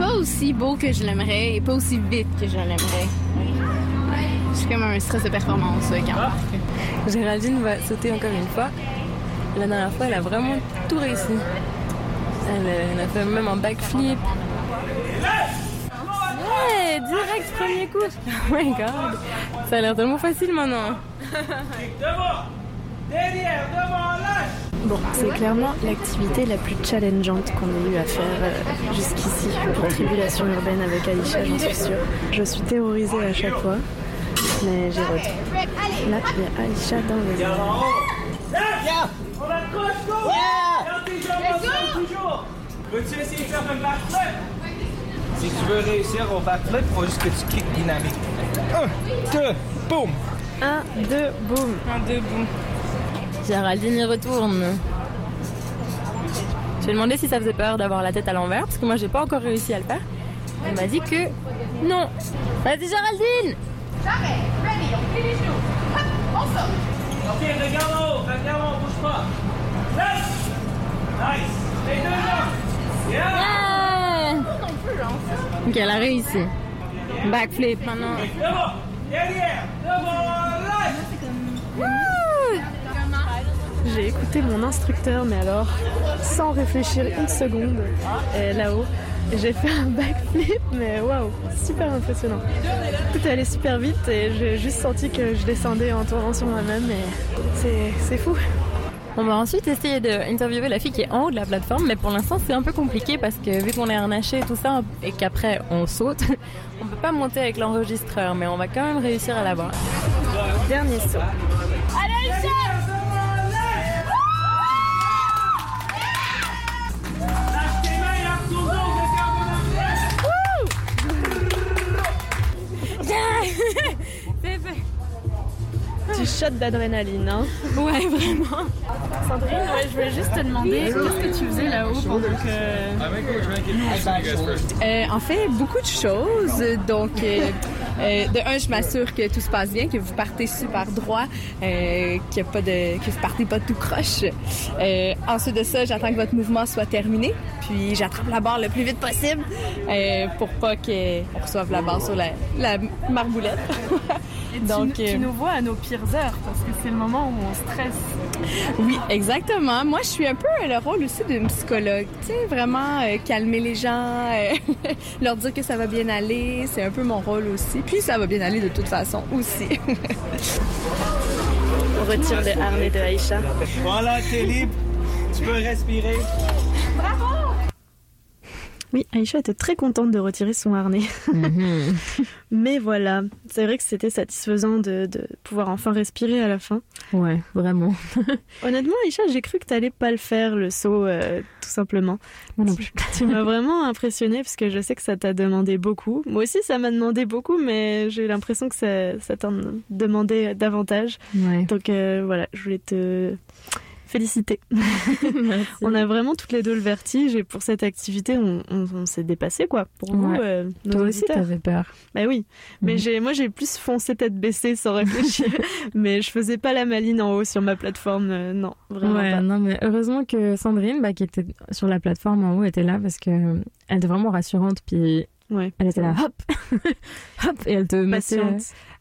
Pas aussi beau que je l'aimerais et pas aussi vite que je l'aimerais. Ouais. J'ai comme un stress de performance ouais, quand Géraldine va sauter encore une fois. La dernière fois, elle a vraiment tout réussi. Elle, euh, elle a fait même un backflip. Ouais, direct premier coup. Oh my god. Ça a l'air tellement facile maintenant. Devant. Derrière, devant, lâche. Bon, c'est clairement l'activité la plus challengeante qu'on ait eu à faire euh, jusqu'ici pour Tribulation Urbaine avec Aïcha, j'en suis sûre. Je suis terrorisée à chaque fois, mais j'ai retenu. Là, il y a Aïcha dans les airs. Lève. On accroche, go. Garde tes jambes Veux-tu essayer de faire un backflip? Si tu veux réussir au backflip, faut juste que tu kicks dynamique. Un, deux, boum! Un, deux, boum. Un, deux, boum. Géraldine y retourne. Je lui ai demandé si ça faisait peur d'avoir la tête à l'envers, parce que moi j'ai pas encore réussi à le faire. Elle m'a dit que non. Vas-y Géraldine Jamais. Ready, on plie les genoux. Hop, on saute. Ok, regarde en haut, regarde en haut, bouge pas. Left. Nice. Les deux jambes. Yeah. Yeah Ok, elle a réussi. Backflip maintenant. Devant. Derrière. Devant. Left. J'ai écouté mon instructeur, mais alors, sans réfléchir une seconde, là-haut, j'ai fait un backflip, mais waouh, super impressionnant. Tout est allé super vite et j'ai juste senti que je descendais en tournant sur moi-même, et c'est- c'est fou. On va ensuite essayer d'interviewer la fille qui est en haut de la plateforme, mais pour l'instant c'est un peu compliqué parce que vu qu'on est harnaché et tout ça, et qu'après on saute, on peut pas monter avec l'enregistreur, mais on va quand même réussir à l'avoir. Dernier saut. Tu shot d'adrénaline, hein Ouais, vraiment. Sandrine, ouais, je voulais juste te demander qu'est-ce que tu faisais là-haut pendant que. Euh, en fait, beaucoup de choses. Donc, euh, de un, je m'assure que tout se passe bien, que vous partez super droit, euh, qu'il y a pas de, que vous partez pas tout croche. Euh, ensuite de ça, j'attends que votre mouvement soit terminé, puis j'attrape la barre le plus vite possible euh, pour pas qu'on reçoive la barre sur la, la marboulette. Et tu, Donc, tu nous vois à nos pires heures parce que c'est le moment où on stresse. Oui, exactement. Moi, je suis un peu le rôle aussi d'une psychologue. Tu sais, vraiment calmer les gens, leur dire que ça va bien aller. C'est un peu mon rôle aussi. Puis ça va bien aller de toute façon aussi. On retire le harnais de Aïcha. Voilà, t'es libre. Tu peux respirer. Oui, Aïcha était très contente de retirer son harnais. Mhm. Mais voilà, c'est vrai que c'était satisfaisant de, de pouvoir enfin respirer à la fin. Ouais, vraiment. Honnêtement, Aïcha, j'ai cru que t'allais pas le faire, le saut, euh, tout simplement. Moi non Tu- Tu m'as vraiment impressionnée parce que je sais que ça t'a demandé beaucoup. Moi aussi, ça m'a demandé beaucoup, mais j'ai l'impression que ça, ça t'en demandait davantage. Ouais. Donc euh, voilà, je voulais te féliciter. Merci. On a vraiment toutes les deux le vertige et pour cette activité, on, on- on s'est dépassé quoi. Pour vous, Ouais. euh, nos Toi aussi, t'avais peur. Bah oui, mais Mhm. j'ai, moi j'ai plus foncé tête baissée sans réfléchir, mais je faisais pas la maline en haut sur ma plateforme, euh, non, vraiment ouais, pas. non, mais heureusement que Sandrine, bah, qui était sur la plateforme en haut, était là parce que elle était vraiment rassurante. Puis Ouais. elle était là, hop, hop, et elle te mettait,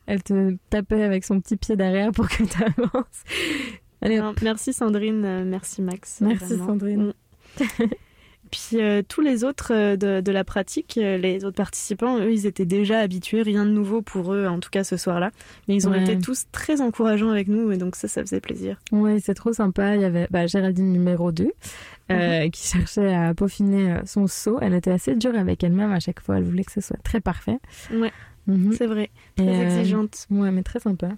elle te tapait avec son petit pied derrière pour que tu avances. Allez, merci Sandrine, euh, merci Max. Merci vraiment. Sandrine. Mm. Puis euh, tous les autres euh, de, de la pratique, euh, les autres participants, eux, ils étaient déjà habitués, rien de nouveau pour eux, en tout cas ce soir-là. Mais ils ont Ouais. été tous très encourageants avec nous, et donc ça, ça faisait plaisir. Ouais, c'est trop sympa. Il y avait bah, Géraldine numéro 2 euh, qui cherchait à peaufiner son saut. Elle était assez dure avec elle-même à chaque fois. Elle voulait que ce soit très parfait. Ouais, Mhm. c'est vrai, très exigeante. Ouais, mais très sympa.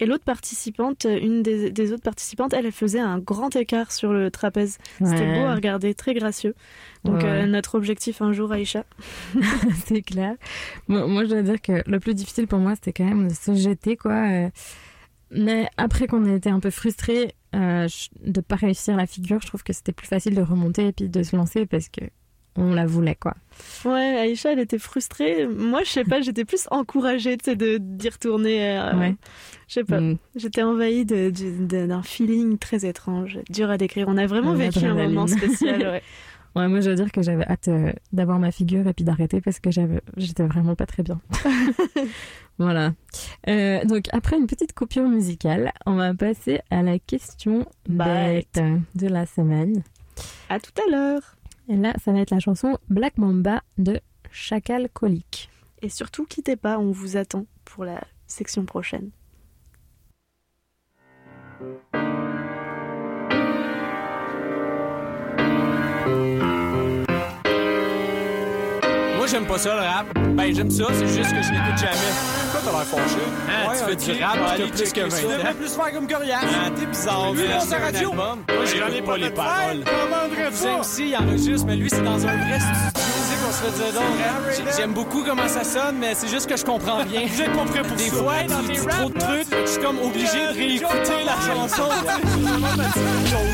Et l'autre participante, une des, des autres participantes, elle, elle faisait un grand écart sur le trapèze. C'était beau à regarder, très gracieux. Donc Ouais, euh, notre objectif un jour, Aïcha. c'est clair. Moi, moi, je dois dire que le plus difficile pour moi, c'était quand même de se jeter, quoi. euh. Mais après qu'on ait été un peu frustré euh, de pas réussir la figure, je trouve que c'était plus facile de remonter et puis de se lancer parce que on la voulait, quoi. Ouais, Aïcha, elle était frustrée. Moi, je sais pas, j'étais plus encouragée de d'y retourner. euh, Ouais. Je sais pas. Mm. J'étais envahie de- de- de- d'un feeling très étrange, dur à décrire. On a vraiment vécu un moment spécial. Ouais. Ouais, moi, je veux dire que j'avais hâte euh, d'avoir ma figure et puis d'arrêter parce que j'étais vraiment pas très bien. voilà. Euh, donc, après une petite coupure musicale, on va passer à la question bête de la semaine. À tout à l'heure. Et là, ça va être la chanson Black Mamba de Chacal Colique. Et surtout, quittez pas, on vous attend pour la section prochaine. J'aime pas ça, le rap. Ben, j'aime ça, c'est juste que je l'écoute jamais. Pourquoi t'as l'air fâché? Hein, Ouais, tu fais ok, du rap, t'as plus que ça. 20 Tu devrais ans. plus faire comme Corias. Ah, t'es bizarre, Lui, dans sa radio. Moi, Moi, j'en ai j'écoute pas pas les paroles. Comment? MC, il enregistre, mais lui, c'est dans un vrai studio. Qu'on se fait dire donc. J'ai- J'aime beaucoup comment ça sonne, mais c'est juste que je comprends rien. Vous êtes pas prêt pour Des ça. fois, Hey, dans tes trop de trucs, je suis comme obligé de réécouter la chanson.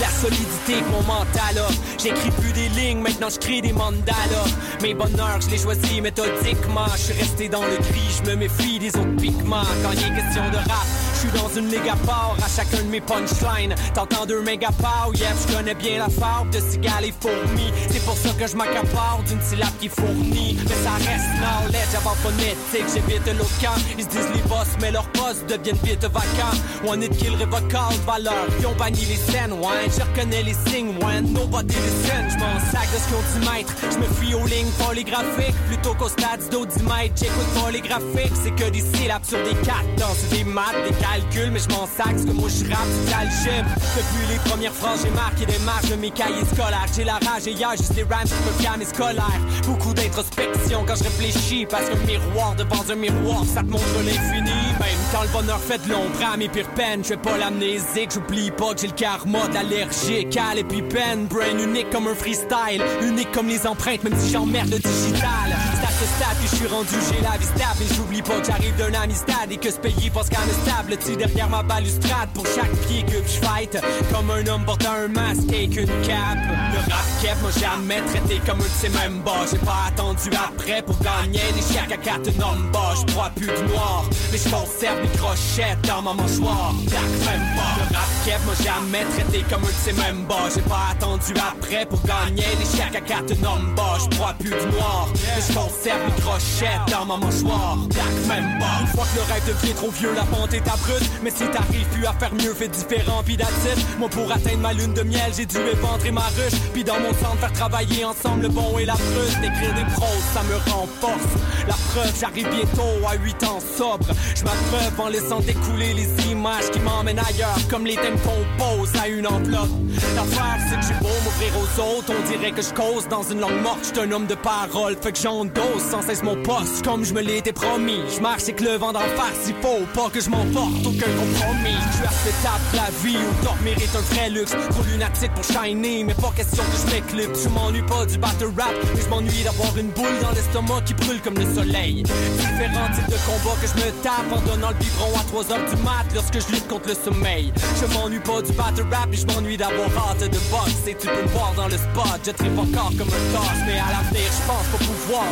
la solidité de mon mental. J'écris plus des lignes, maintenant je des mandalas. Mes bonheurs, je les choisis méthodiquement. Je suis resté dans le gris, je me méfie des autres pigments. Quand il est question de rap, je suis dans une méga part à chacun de mes punchlines. T'entends deux méga pow, yep, je connais bien la farbe de cigales et fourmis. C'est pour ça que je m'accapare d'une syllabe qui fournit. Mais ça reste knowledge avant phonétique, j'évite l'aucan. Ils se disent les boss, mais leurs postes deviennent vite vacants. One hit kill révocable, valeur. Ils ont banni les scènes, ouais, je reconnais les signes, ouais, nobody listen. Je m'en sac de ce qu'on dit maître. Je me fie aux lignes polygraphiques plutôt qu'au stade d'audimètre. J'écoute pas les graphiques, c'est que des syllabes sur des cartes. C'est des maths, des calculs, mais je m'en sac, ce que moi je rappe, c'est. Depuis les premières phrases, j'ai marqué des marques de mes cahiers scolaires. J'ai la rage et hier, juste les rhymes qui me calment mes scolaires. Beaucoup d'introspection quand je réfléchis, parce qu'un miroir devant un miroir, ça te montre l'infini. Même quand le bonheur fait de l'ombre à mes pires peines, je pas l'amnésique, j'oublie pas que j'ai le karma à l'épipène. Brain unique comme un freestyle, unique comme les empreintes, même si j'emmerde le digital. Je suis rendu, j'ai la vie stable, et j'oublie pas que j'arrive d'un amistad et que ce pays pense qu'à me stable. Tu derrière ma balustrade pour chaque pied que je fight, comme un homme portant un masque et qu'une cape. Le rap kept m'a jamais traité comme un de ces mêmes bas. J'ai pas attendu après pour gagner des chèques à quatre numbers. Je crois plus de noir, mais je mes crochettes dans ma mâchoire. Même pas. Le rap kept m'a jamais traité comme un de ces mêmes bas. J'ai pas attendu après pour gagner des chèques à quatre. Je crois plus de noir, mais je conserve mes crochettes dans ma mâchoire. Black même pas. Une fois que le rêve devient trop vieux, la pente est abrupte. Mais si t'arrives plus à faire mieux, fais différent, pis. Moi pour atteindre ma lune de miel, j'ai dû éventrer ma ruche. Puis dans mon centre, faire travailler ensemble le bon et la brute. D'écrire des proses, ça me renforce. La preuve, j'arrive bientôt à 8 ans sobre. Je m'abreuve en laissant découler les images qui m'emmènent ailleurs. Comme les thèmes qu'on pose à une enveloppe. L'affaire, c'est que j'ai beau m'ouvrir aux autres. On dirait que je cause dans une langue morte. J'suis un homme de parole, fait que j'endosse sans cesse mon poste. Comme je me l'étais promis. Je marche avec le vent d'en face. Il faut pas que je m'emporte, aucun compromis. Je suis acceptable la vie où dormir est un vrai luxe. Trop lunatique pour shiner, mais pas question que je m'éclipse. Je m'ennuie pas du battle rap, mais je m'ennuie d'avoir une boule dans l'estomac qui brûle comme le soleil. Différents types de combats que je me tape en donnant le biberon à 3 heures du mat lorsque je lutte contre le sommeil. Je m'ennuie pas du battle rap, mais je m'ennuie d'avoir hâte de boxe. Et tu peux me voir dans le spot, je tripe encore comme un toss. Mais à l'avenir, je pense pas pouvoir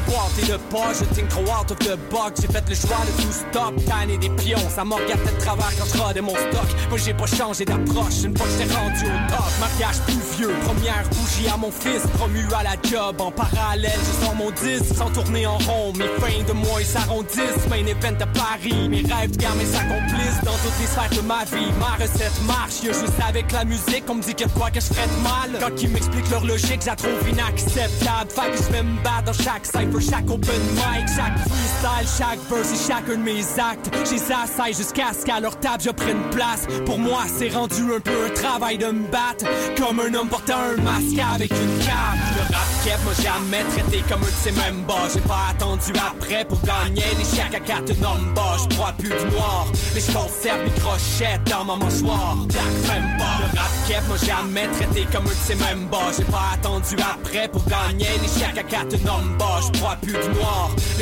boîte et le pas. Je think trop out of the box, j'ai fait le choix de tout stop. Tanner des pions, ça m'a regardé de travers quand je rodais mon stock. Moi j'ai pas changé d'approche, une fois que j'étais rendu au top. Mariage plus vieux, première bougie à mon fils, promu à la job. En parallèle, je sors mon disque sans tourner en rond. Mes fins de mois ils s'arrondissent, main event à Paris. Mes rêves de gamin s'accomplissent dans toutes les sphères de ma vie. Ma recette marche, y'a juste avec la musique, on me dit de quoi que je ferais de mal. Quand ils m'expliquent leur logique, je la trouve inacceptable. Fait que je me battre dans chaque cypher, chaque open mic, chaque freestyle, chaque verse et chacun de mes actes. J'ai ça, jusqu'à ce qu'à leur table je prenne place. Pour moi, c'est rendu un peu un travail de me battre. Comme un homme portant un masque avec une cape. Le rap kept m'a jamais traité comme un de ces mêmes bas. J'ai pas attendu après pour gagner les chèques à quatre numbers. Je crois plus du noir, mais je conserve mes crochettes dans ma mâchoire. Black même pas. Le rap kept m'a jamais traité comme un de ces mêmes bas. J'ai pas attendu après pour gagner les chèques à quatre numbers. Je crois plus du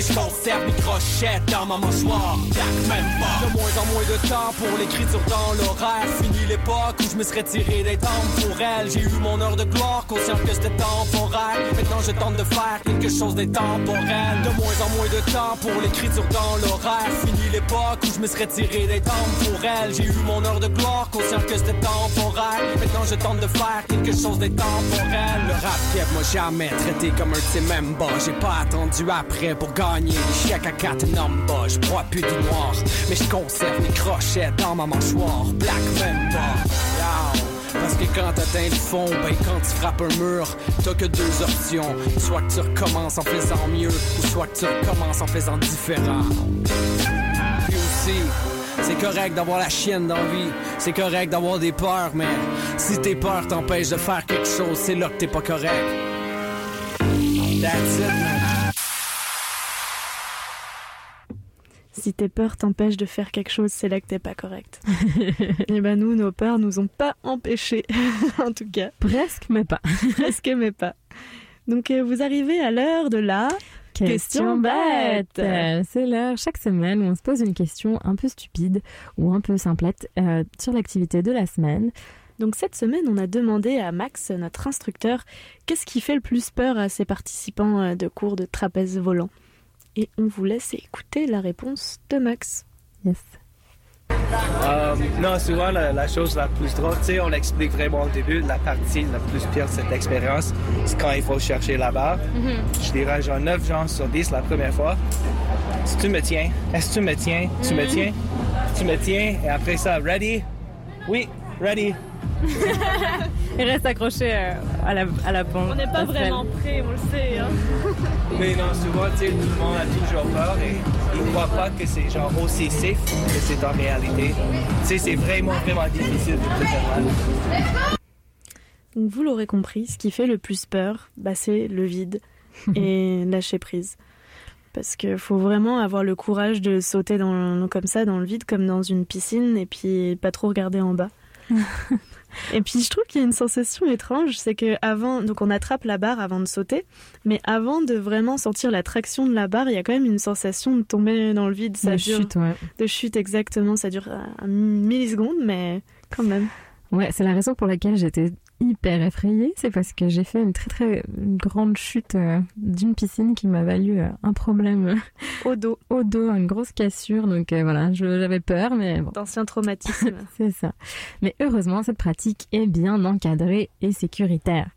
je conserve mes crochettes dans ma mâchoire. Même. De moins en moins de temps pour l'écriture dans l'horaire. Fini l'époque où je me serais tiré des temps pour elle. J'ai eu mon heure de gloire, conscient que c'était temporaire. Maintenant je tente de faire quelque chose d'intemporel. De moins en moins de temps pour l'écriture dans l'horaire. Fini l'époque où je me serais tiré des temps pour elle. J'ai eu mon heure de gloire, conscient que c'était temporaire. Maintenant je tente de faire quelque chose d'intemporel. Le rap m'a jamais traité comme un mêmes bas. J'ai pas attendu après pour gagner les chèques à quatre numbers. Je crois plus du noir, mais je conserve mes crochets dans ma mâchoire. Black member, Yow. Parce que quand t'atteins le fond, ben quand tu frappes un mur, t'as que deux options. Soit que tu recommences en faisant mieux, ou soit que tu recommences en faisant différent. Puis aussi, c'est correct d'avoir la chienne dans vie. C'est correct d'avoir des peurs, mais si tes peurs t'empêchent de faire quelque chose, c'est là que t'es pas correct. Si tes peurs t'empêchent de faire quelque chose, c'est là que t'es pas correct. Et ben nous, nos peurs nous ont pas empêchés, en tout cas. Presque, mais pas. Presque, mais pas. Donc euh, vous arrivez à l'heure de la Question bête C'est l'heure chaque semaine où on se pose une question un peu stupide ou un peu simplette euh, sur l'activité de la semaine. Donc cette semaine, on a demandé à Max, notre instructeur, qu'est-ce qui fait le plus peur à ses participants euh, de cours de trapèze volant? Et on vous laisse écouter la réponse de Max. Yes. Euh, non, souvent, la, la chose la plus drôle, tu sais, on l'explique vraiment au début, la partie la plus pire de cette expérience, c'est quand il faut chercher la barre. Je dirais genre 9 gens sur 10 la première fois. Si tu me tiens, est-ce que tu me tiens? Tu me Mhm. tiens? Tu me tiens? Et après ça, ready? Oui, ready. Il reste accroché euh, à la, à la pompe. On n'est pas vraiment prêt, on le sait. hein. Mais non, souvent, tu sais, tout le monde a toujours peur et ils ne croient pas que c'est genre aussi safe que c'est en réalité. Tu sais, c'est vraiment, vraiment difficile de faire mal. Donc vous l'aurez compris, ce qui fait le plus peur, bah, c'est le vide et lâcher prise. Parce qu'il faut vraiment avoir le courage de sauter dans, comme ça dans le vide, comme dans une piscine, et puis pas trop regarder en bas. Et puis je trouve qu'il y a une sensation étrange, c'est que avant, donc on attrape la barre avant de sauter, mais avant de vraiment sentir la traction de la barre, il y a quand même une sensation de tomber dans le vide. Ça De dure- chute, ouais. De chute, exactement. Ça dure un milliseconde, mais quand même. Ouais, c'est la raison pour laquelle j'étais hyper effrayée. C'est parce que j'ai fait une très très grande chute euh, d'une piscine qui m'a valu euh, un problème euh, au dos. Au dos, une grosse cassure. Donc euh, voilà, j'avais peur, mais bon. D'anciens traumatismes. c'est ça. Mais heureusement, cette pratique est bien encadrée et sécuritaire.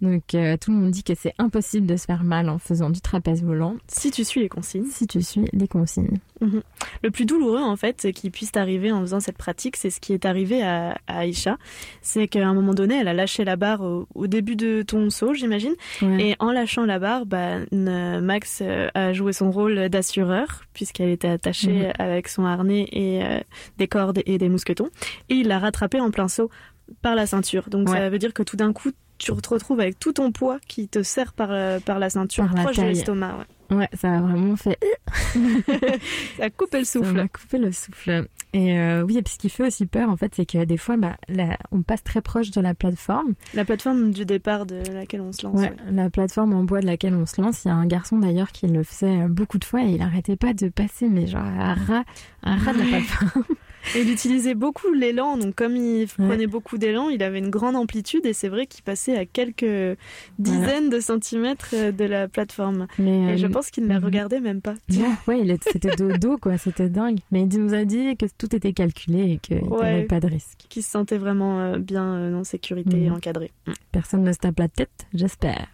Donc euh, tout le monde dit que c'est impossible de se faire mal en faisant du trapèze volant. Si tu suis les consignes. Si tu suis les consignes. Mhm. Le plus douloureux, en fait, qui puisse arriver en faisant cette pratique, c'est ce qui est arrivé à, à Aïcha. C'est qu'à un moment donné, elle a lâché la barre au, au début de ton saut, j'imagine. Ouais. Et en lâchant la barre, bah, Max euh, a joué son rôle d'assureur, puisqu'elle était attachée Mhm. avec son harnais et euh, des cordes et des mousquetons. Et il l'a rattrapée en plein saut par la ceinture. Donc Ouais. ça veut dire que tout d'un coup, tu te retrouves avec tout ton poids qui te serre par, euh, par la ceinture, Par la proche de l'estomac. Ouais. Ouais, ça a vraiment fait. ça a coupé le souffle. Ça m'a coupé le souffle. Et euh, oui, et puis ce qui fait aussi peur, en fait, c'est que des fois, bah, la- on passe très proche de la plateforme. La plateforme du départ de laquelle on se lance. Ouais, ouais. la plateforme en bois de laquelle on se lance. Il y a un garçon d'ailleurs qui le faisait beaucoup de fois et il arrêtait pas de passer, mais genre à ras, à ras de la plateforme. Et il utilisait beaucoup l'élan, donc comme il prenait beaucoup d'élan, il avait une grande amplitude et c'est vrai qu'il passait à quelques dizaines de centimètres euh, de la plateforme. Mais, et je euh, pense qu'il ne la regardait même pas. Ouais, c'était de dos, quoi, c'était dingue. Mais il nous a dit que tout était calculé et qu'il n'y Ouais. avait pas de risque. Qui se sentait vraiment euh, bien en sécurité et Mhm. encadré. Personne ne se tape la tête, j'espère.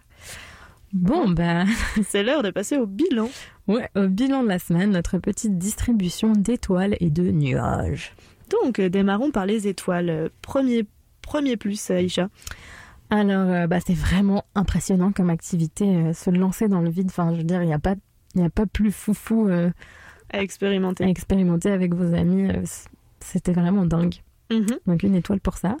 Bon, bah. C'est l'heure de passer au bilan. Ouais, au bilan de la semaine, notre petite distribution d'étoiles et de nuages. Donc, euh, démarrons par les étoiles. Euh, Premier, premier plus, Aïcha. Alors, euh, bah, c'est vraiment impressionnant comme activité, euh, se lancer dans le vide. Enfin, je veux dire, il n'y a pas, il y a pas plus foufou euh, à expérimenter. À expérimenter avec vos amis. euh, C'était vraiment dingue. Mhm. Donc une étoile pour ça.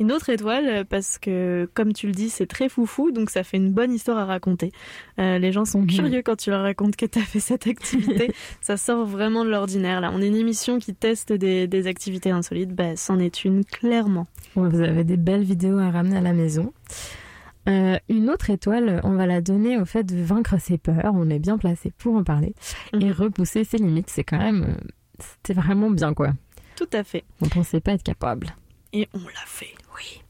Une autre étoile euh, parce que, comme tu le dis, c'est très foufou, donc ça fait une bonne histoire à raconter. Euh, les gens sont curieux quand tu leur racontes que tu as fait cette activité. ça sort vraiment de l'ordinaire. Là, on est une émission qui teste des, des activités insolites. Bah, c'en est une, clairement. Ouais, vous avez des belles vidéos à ramener à la maison. Euh, une autre étoile, on va la donner au fait de vaincre ses peurs. On est bien placé pour en parler et repousser ses limites. C'est quand même, c'était vraiment bien quoi. Tout à fait. On pensait pas être capable. Et on l'a fait, oui.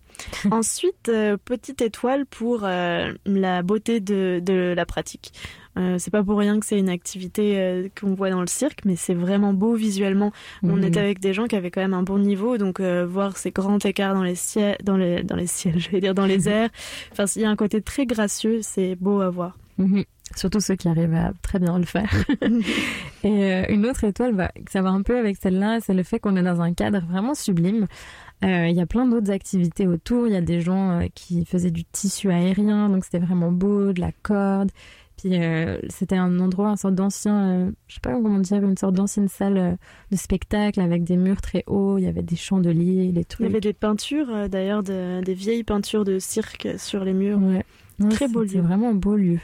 Ensuite, euh, petite étoile pour euh, la beauté de, de la pratique. Euh, c'est pas pour rien que c'est une activité euh, qu'on voit dans le cirque, mais c'est vraiment beau visuellement. On Mhm. était avec des gens qui avaient quand même un bon niveau, donc euh, voir ces grands écarts dans les ciels, dans les dans les ciels, je vais dire dans les airs. Enfin, il y a un côté très gracieux, c'est beau à voir. Mhm. Surtout ceux qui arrivent à très bien le faire. Et euh, une autre étoile, bah, ça va un peu avec celle-là, c'est le fait qu'on est dans un cadre vraiment sublime. Euh, Il y a plein d'autres activités autour. Il y a des gens euh, qui faisaient du tissu aérien, donc c'était vraiment beau, de la corde. Puis euh, c'était un endroit, une sorte d'ancien, euh, je sais pas comment dire, une sorte d'ancienne salle euh, de spectacle avec des murs très hauts. Il y avait des chandeliers, des Il trucs. y avait des peintures d'ailleurs, de- des vieilles peintures de cirque sur les murs. Ouais. Ouais, Très beau lieu. vraiment un beau lieu.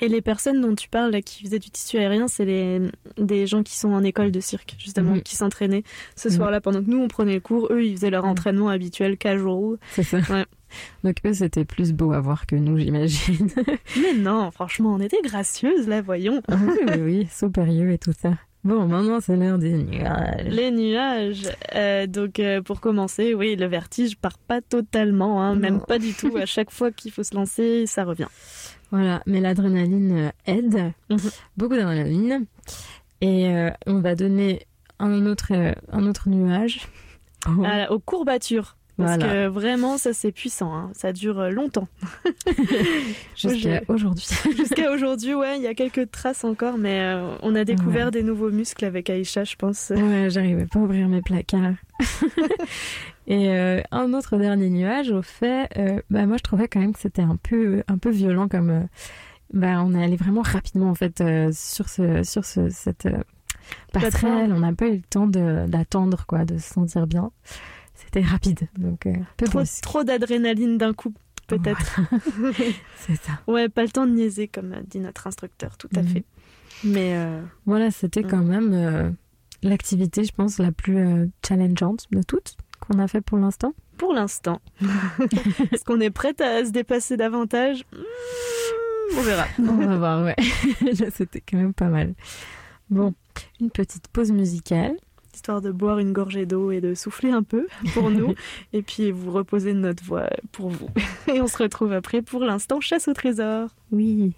Et les personnes dont tu parles là, qui faisaient du tissu aérien, c'est les des gens qui sont en école de cirque, justement, Mhm. qui s'entraînaient ce Mhm. soir-là pendant que nous on prenait le cours. Eux, ils faisaient leur entraînement habituel, casual. C'est ça. Ouais. Donc eux, c'était plus beau à voir que nous, j'imagine. Mais non, franchement, on était gracieuses là, voyons. Ah oui, oui, oui, et tout ça. Bon, maintenant c'est l'heure des nuages. Les nuages. Euh, donc euh, pour commencer, oui, le vertige part pas totalement, hein, même pas du tout. À chaque fois qu'il faut se lancer, ça revient. Voilà, mais l'adrénaline euh, aide, beaucoup d'adrénaline. Et euh, on va donner un autre, euh, un autre nuage. Oh. À- aux courbatures. Parce Voilà. que vraiment, ça c'est puissant. hein. Ça dure euh, longtemps. Jusqu'à aujourd'hui. Jusqu'à aujourd'hui, ouais, il y a quelques traces encore, mais euh, on a découvert Ouais. des nouveaux muscles avec Aïcha, je pense. Ouais, j'arrivais pas à ouvrir mes placards. Et euh, un autre dernier nuage, au fait, euh, bah moi je trouvais quand même que c'était un peu, un peu violent comme. bah on est allé vraiment rapidement en fait sur ce, sur ce, cette passerelle. On n'a pas eu le temps d'attendre quoi, de se sentir bien. C'était rapide, donc euh, Trop, d'adrénaline d'un coup, peut-être. C'est ça. Ouais, pas le temps de niaiser, comme dit notre instructeur, tout à Mhm. fait. Mais euh, Voilà, c'était quand même euh, l'activité, je pense, la plus challengeante de toutes qu'on a fait pour l'instant. pour l'instant, est-ce qu'on est prête à se dépasser davantage? Hmm, On verra. On va voir, ouais. Là, c'était quand même pas mal. Bon, une petite pause musicale. Histoire de boire une gorgée d'eau et de souffler un peu pour nous, et puis vous reposer de notre voix pour vous. Et on se retrouve après pour l'instant chasse au trésor. Oui.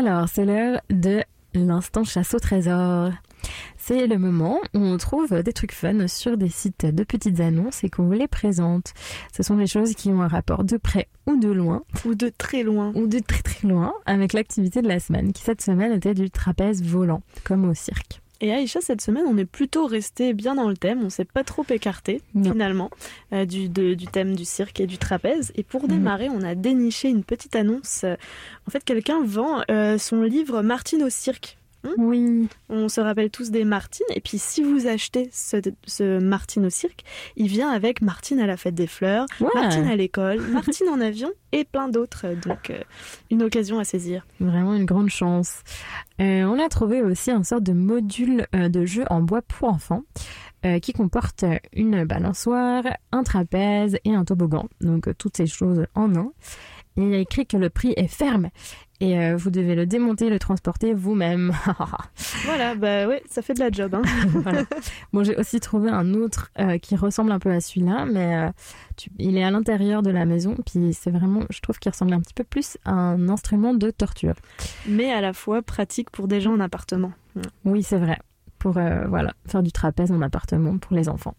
Alors, c'est l'heure de l'instant chasse au trésor. C'est le moment où on trouve des trucs fun sur des sites de petites annonces et qu'on vous les présente. Ce sont des choses qui ont un rapport de près ou de loin. Ou de très loin. Ou de très très loin avec l'activité de la semaine, qui cette semaine était du trapèze volant, comme au cirque. Et Aïcha, cette semaine, on est plutôt resté bien dans le thème. On s'est pas trop écarté, finalement, euh, du, de- du thème du cirque et du trapèze. Et pour démarrer, on a déniché une petite annonce. En fait, quelqu'un vend euh, son livre Martine au cirque. Hmm oui. On se rappelle tous des Martines. Et puis, si vous achetez ce, ce Martine au cirque, il vient avec Martine à la fête des fleurs, Ouais. Martine à l'école, Martine en avion et plein d'autres. Donc, euh, une occasion à saisir. Vraiment une grande chance. Euh, on a trouvé aussi un sorte de module euh, de jeu en bois pour enfants euh, qui comporte une balançoire, un trapèze et un toboggan. Donc toutes ces choses en un. Il y a écrit que le prix est ferme et euh, vous devez le démonter et le transporter vous-même. Voilà, bah ouais, ça fait de la job. Hein. Voilà. Bon, j'ai aussi trouvé un autre euh, qui ressemble un peu à celui-là, mais euh, tu- il est à l'intérieur de la maison. Puis c'est vraiment, je trouve qu'il ressemble un petit peu plus à un instrument de torture. Mais à la fois pratique pour des gens en appartement. Oui, c'est vrai. Pour voilà, faire du trapèze en appartement pour les enfants.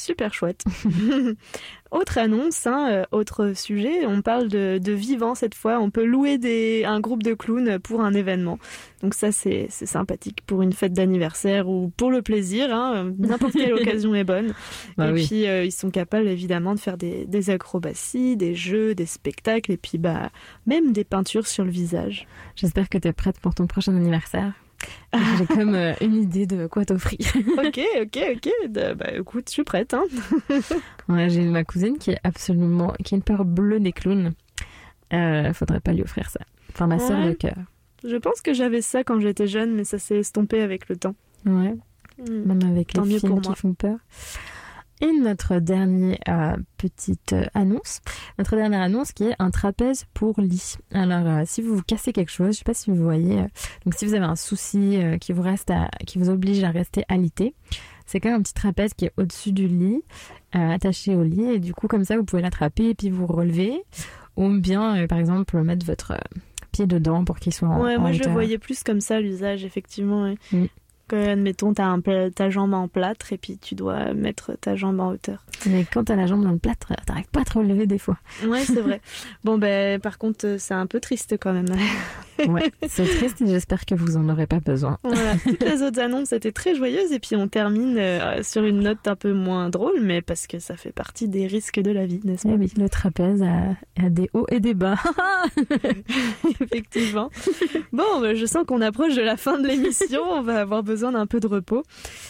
Super chouette. autre annonce, hein, euh, autre sujet, on parle de, de vivant cette fois. On peut louer des, un groupe de clowns pour un événement. Donc ça, c'est sympathique pour une fête d'anniversaire ou pour le plaisir. hein, N'importe quelle occasion est bonne. Bah et oui. puis, euh, ils sont capables évidemment de faire des, des acrobaties, des jeux, des spectacles et puis bah, même des peintures sur le visage. J'espère que tu es prête pour ton prochain anniversaire. J'ai comme euh, une idée de quoi t'offrir. ok, ok, ok. De- bah écoute, je suis prête. Hein. Ouais, J'ai ma cousine qui est absolument, qui a une peur bleue des clowns. Euh, faudrait pas lui offrir ça. Enfin, ma sœur Ouais. de cœur. Je pense que j'avais ça quand j'étais jeune, mais ça s'est estompé avec le temps. Ouais. Hmm. Même avec Tant les films qui font peur. Et notre dernière euh, petite euh, annonce, notre dernière annonce qui est un trapèze pour lit. Alors, euh, si vous vous cassez quelque chose, je sais pas si vous voyez, euh, donc si vous avez un souci qui vous reste, à, qui vous oblige à rester alité, c'est quand même un petit trapèze qui est au-dessus du lit, attaché au lit, et du coup comme ça vous pouvez l'attraper et puis vous relever, ou bien par exemple mettre votre pied dedans pour qu'il soit en, Ouais, en moi je le voyais plus comme ça l'usage, effectivement. ouais. Mm. Que, admettons, t'as un ta jambe en plâtre et puis tu dois mettre ta jambe en hauteur. Mais quand t'as la jambe dans le plâtre, t'arrives pas à te relever des fois. Ouais, c'est vrai. bon, ben, par contre, euh, c'est un peu triste quand même. Ouais, c'est triste et j'espère que vous en aurez pas besoin. Voilà, toutes les autres annonces étaient très joyeuses et puis on termine euh, sur une note un peu moins drôle, mais parce que ça fait partie des risques de la vie, n'est-ce Eh pas oui, le trapèze a, a des hauts et des bas. Effectivement. Bon, bah, je sens qu'on approche de la fin de l'émission. On va avoir besoin d'un peu de repos.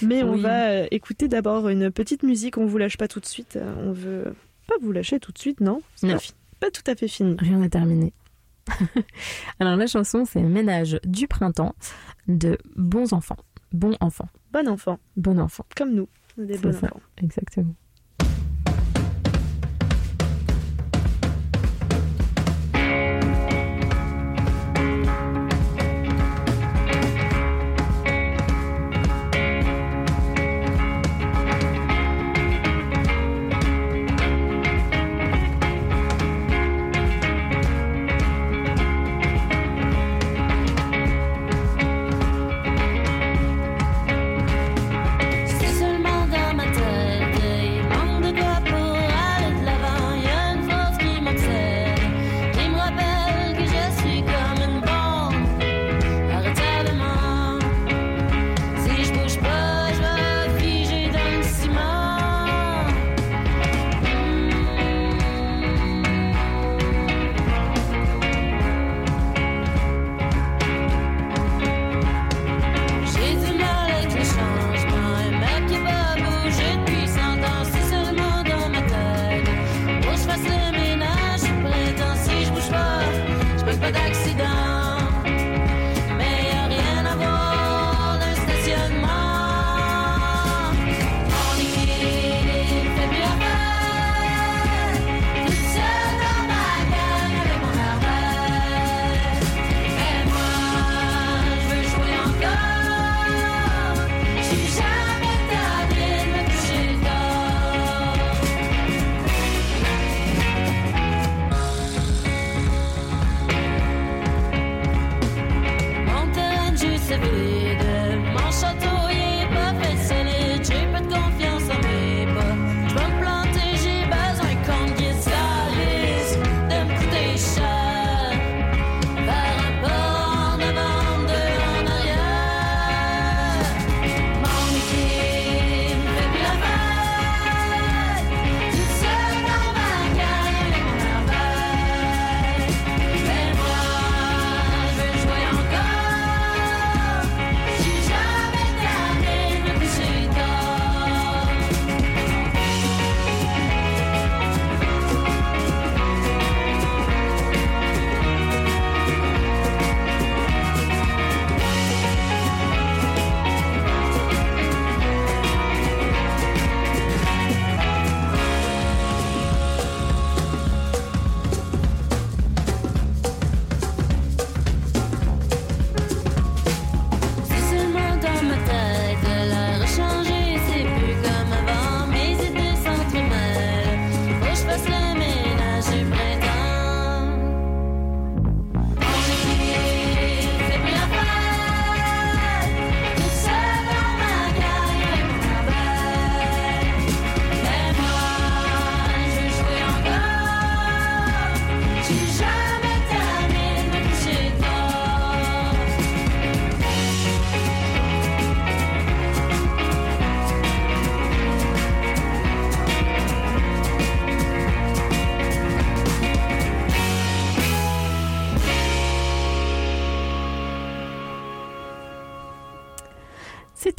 Mais on Oui. va euh, écouter d'abord une petite musique. On vous lâche pas tout de suite. Euh, On veut pas vous lâcher tout de suite, non? C'est. Pas, pas tout à fait fini. Rien n'est terminé. Alors la chanson, c'est Ménage du printemps de Bons enfants. Bon enfant. Bon enfant. Bon enfant. Comme nous. Des bons enfants. Exactement.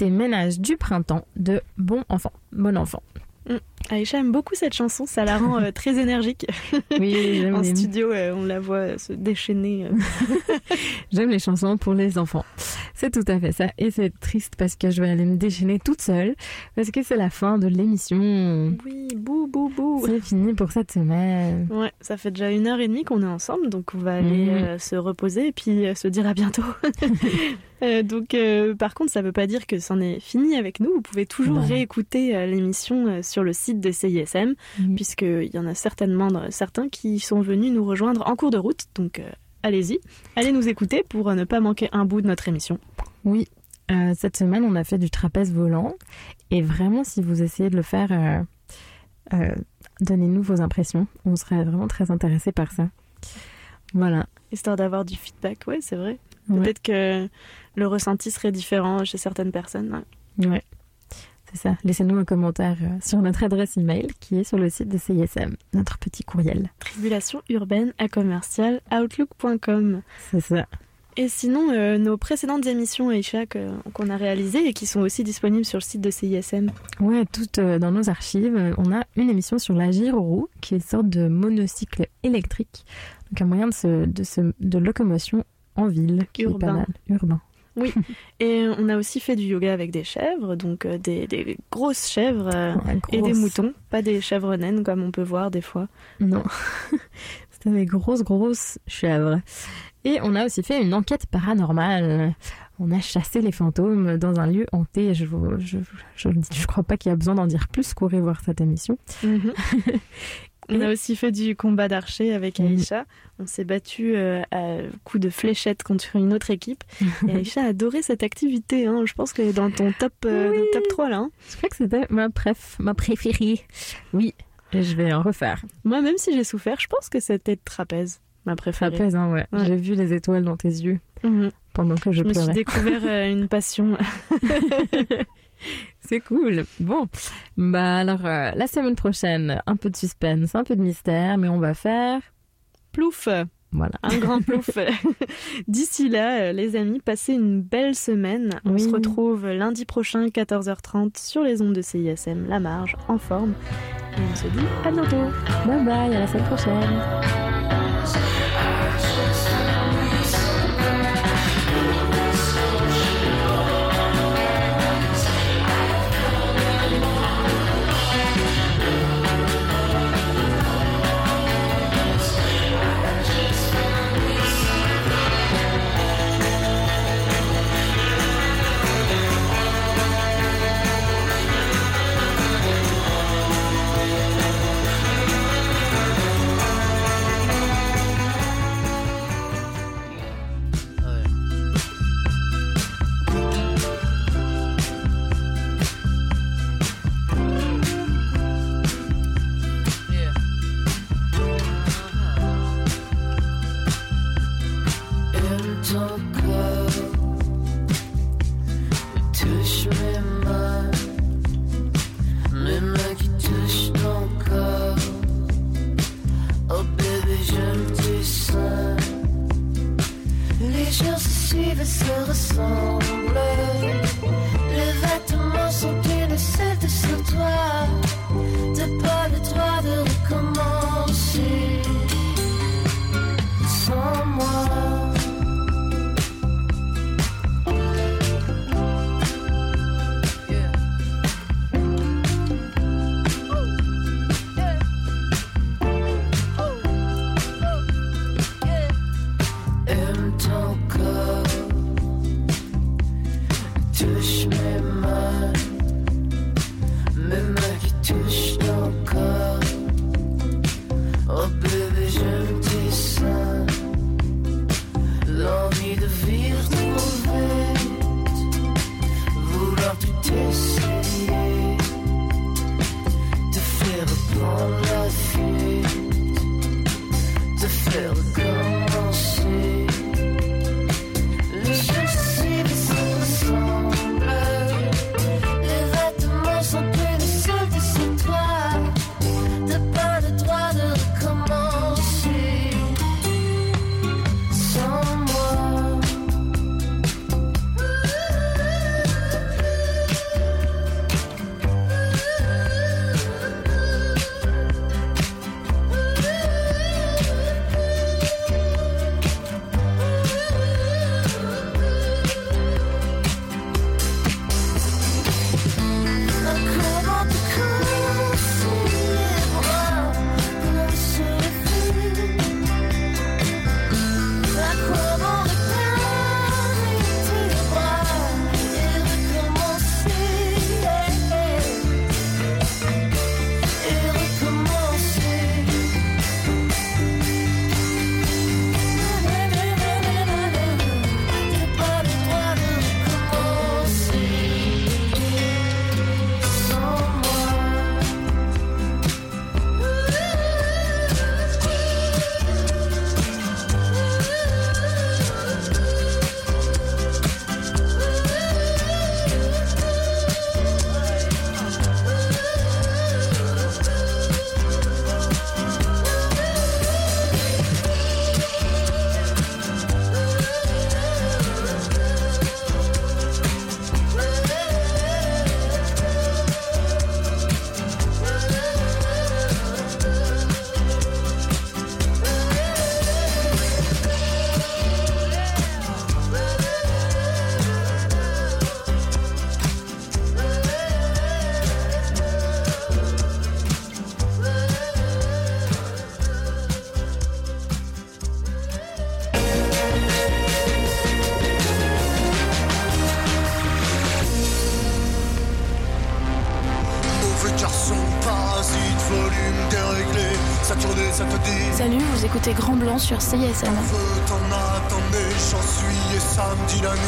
C'était Ménage du printemps de Bon Enfant. Bon Enfant. Mm. Aïcha aime beaucoup cette chanson, ça la rend euh, très énergique. Oui, j'aime En les- studio, euh, on la voit euh, se déchaîner. J'aime les chansons pour les enfants. C'est tout à fait ça. Et c'est triste parce que je vais aller me déchaîner toute seule. Parce que c'est la fin de l'émission. Oui, bou, bou, bou. C'est fini pour cette semaine. Ouais, ça fait déjà une heure et demie qu'on est ensemble, donc on va aller Mhm. se reposer et puis se dire à bientôt. Euh, donc, euh, par contre, ça veut pas dire que c'en est fini avec nous. Vous pouvez toujours Ouais. réécouter euh, l'émission sur le site de CISM, puisqu'il y en a certainement certains qui sont venus nous rejoindre en cours de route. Donc, allez-y, allez nous écouter pour ne pas manquer un bout de notre émission. Oui, cette semaine, on a fait du trapèze volant. Et vraiment, si vous essayez de le faire, donnez-nous vos impressions. On serait vraiment très intéressés par ça. Voilà. Histoire d'avoir du feedback, ouais, c'est vrai. Ouais. Peut-être que le ressenti serait différent chez certaines personnes. ouais. Ouais. C'est ça. Laissez-nous un commentaire euh, sur notre adresse email qui est sur le site de CISM, notre petit courriel. Tribulation urbaine à commercial outlook.com. C'est ça. Et sinon, euh, nos précédentes émissions Aïcha que- qu'on a réalisées et qui sont aussi disponibles sur le site de CISM. Ouais, toutes euh, dans nos archives, on a une émission sur la gyroroue, qui est une sorte de monocycle électrique, donc un moyen de, se, de, se- de locomotion en ville, qui est pas Urbain. mal. Urbain. Oui, et on a aussi fait du yoga avec des chèvres, donc euh, des, des grosses chèvres euh, Ouais, et des moutons, pas des chèvres naines comme on peut voir des fois. Non, c'était des grosses, grosses chèvres. Et on a aussi fait une enquête paranormale. On a chassé les fantômes dans un lieu hanté. Je vous, je, je, je crois pas qu'il y a besoin d'en dire plus. Courez voir cette émission. Mhm. On a aussi fait du combat d'archer avec Aïcha. On s'est battu euh, à coups de fléchettes contre une autre équipe. Et Aïcha a adoré cette activité. hein. Je pense est dans ton top, euh, Oui. top 3 là. hein. Je crois que c'était ma préf, ma préférée. Oui, et je vais en refaire. Moi, même si j'ai souffert, je pense que c'était trapèze, ma préférée. Trapèze, hein, ouais. Ouais. J'ai vu les étoiles dans tes yeux Mhm. pendant que je, Je me suis pleurais. découvert euh, une passion. C'est cool. Bon, bah alors euh, la semaine prochaine, un peu de suspense, un peu de mystère, mais on va faire plouf. Voilà. Un grand plouf. D'ici là, euh, les amis, passez une belle semaine. On Oui. se retrouve lundi prochain, 14h30, sur les ondes de CISM, La Marge, en forme. Et on se dit à bientôt. Bye bye, à la semaine prochaine. Sur CISM. T'en attendais, j'en suis et samedi la nuit.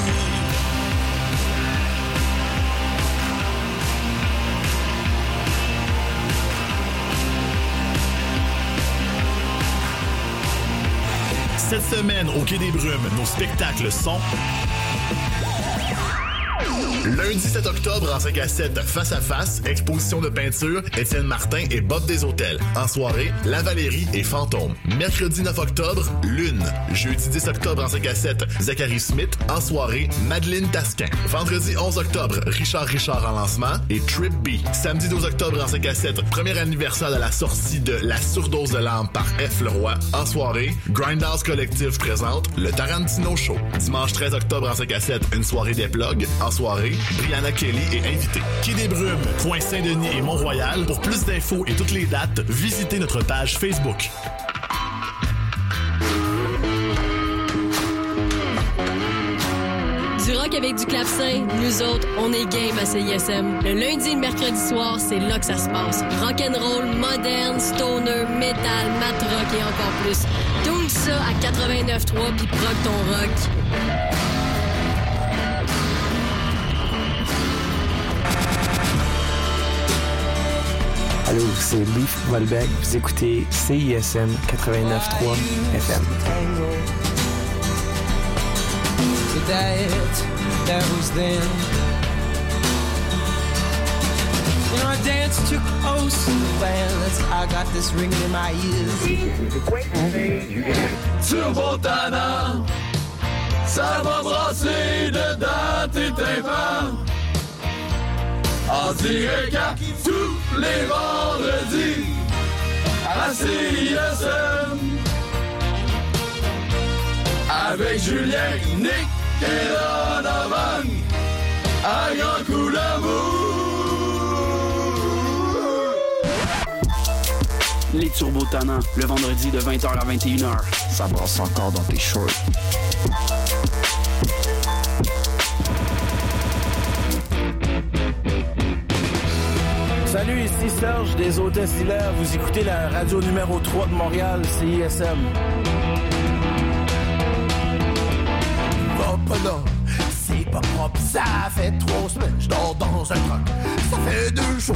Cette semaine, au Quai des Brumes, nos spectacles sont... Lundi 7 octobre, en 5 à 7, face à face, exposition de peinture, Étienne Martin et Bob des Hôtels. En soirée, La Valérie et Fantôme. Mercredi 9 octobre, Lune. Jeudi 10 octobre, en 5 à 7, Zachary Smith. En soirée, Madeleine Tasquin. Vendredi 11 octobre, Richard Richard en lancement et Trip B. Samedi 12 octobre, en 5 à 7, premier anniversaire de la sortie de La surdose de l'âme par F. Leroy. En soirée, Grindhouse Collective présente le Tarantino Show. Dimanche 13 octobre, en 5 à 7, une soirée des plugs. En soirée, Brianna Kelly est invitée. Quai des Brumes, Point Saint-Denis et Mont-Royal. Pour plus d'infos et toutes les dates, visitez notre page Facebook. Du rock avec du clavecin, nous autres, on est game à CISM. Le lundi et le mercredi soir, c'est là que ça se passe. Rock and roll, moderne, stoner, metal, mat rock et encore plus. Ça à 89.3 puis proc ton rock. Allô, c'est Leaf Volbeck. Vous écoutez CISM 89.3 FM. that was then. Dance took oh so fast. I got this ringing in my ears. Turbo Tana, Ça va brasser dedans tes tympans. En direct tous les vendredis à CISM. Avec Julien, Nick et Donovan. Un grand coup d'amour. Les Turbos Tannants, le vendredi de 20h à 21h. Ça brasse encore dans tes shorts. Salut, ici Serge des Hôtesses d'Hilaire. Vous écoutez la radio numéro 3 de Montréal, CISM. Va pas là, c'est pas propre, ça fait trois semaines, je dors dans un truck. Ça fait deux jours,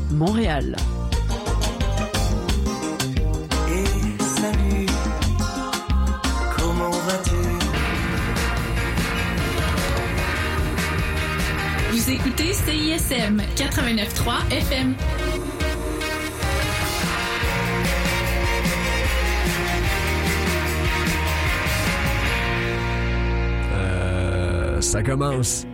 Montréal. Et salut, comment vas-tu? Vous écoutez CISM 89.3 FM. Euh, ça commence.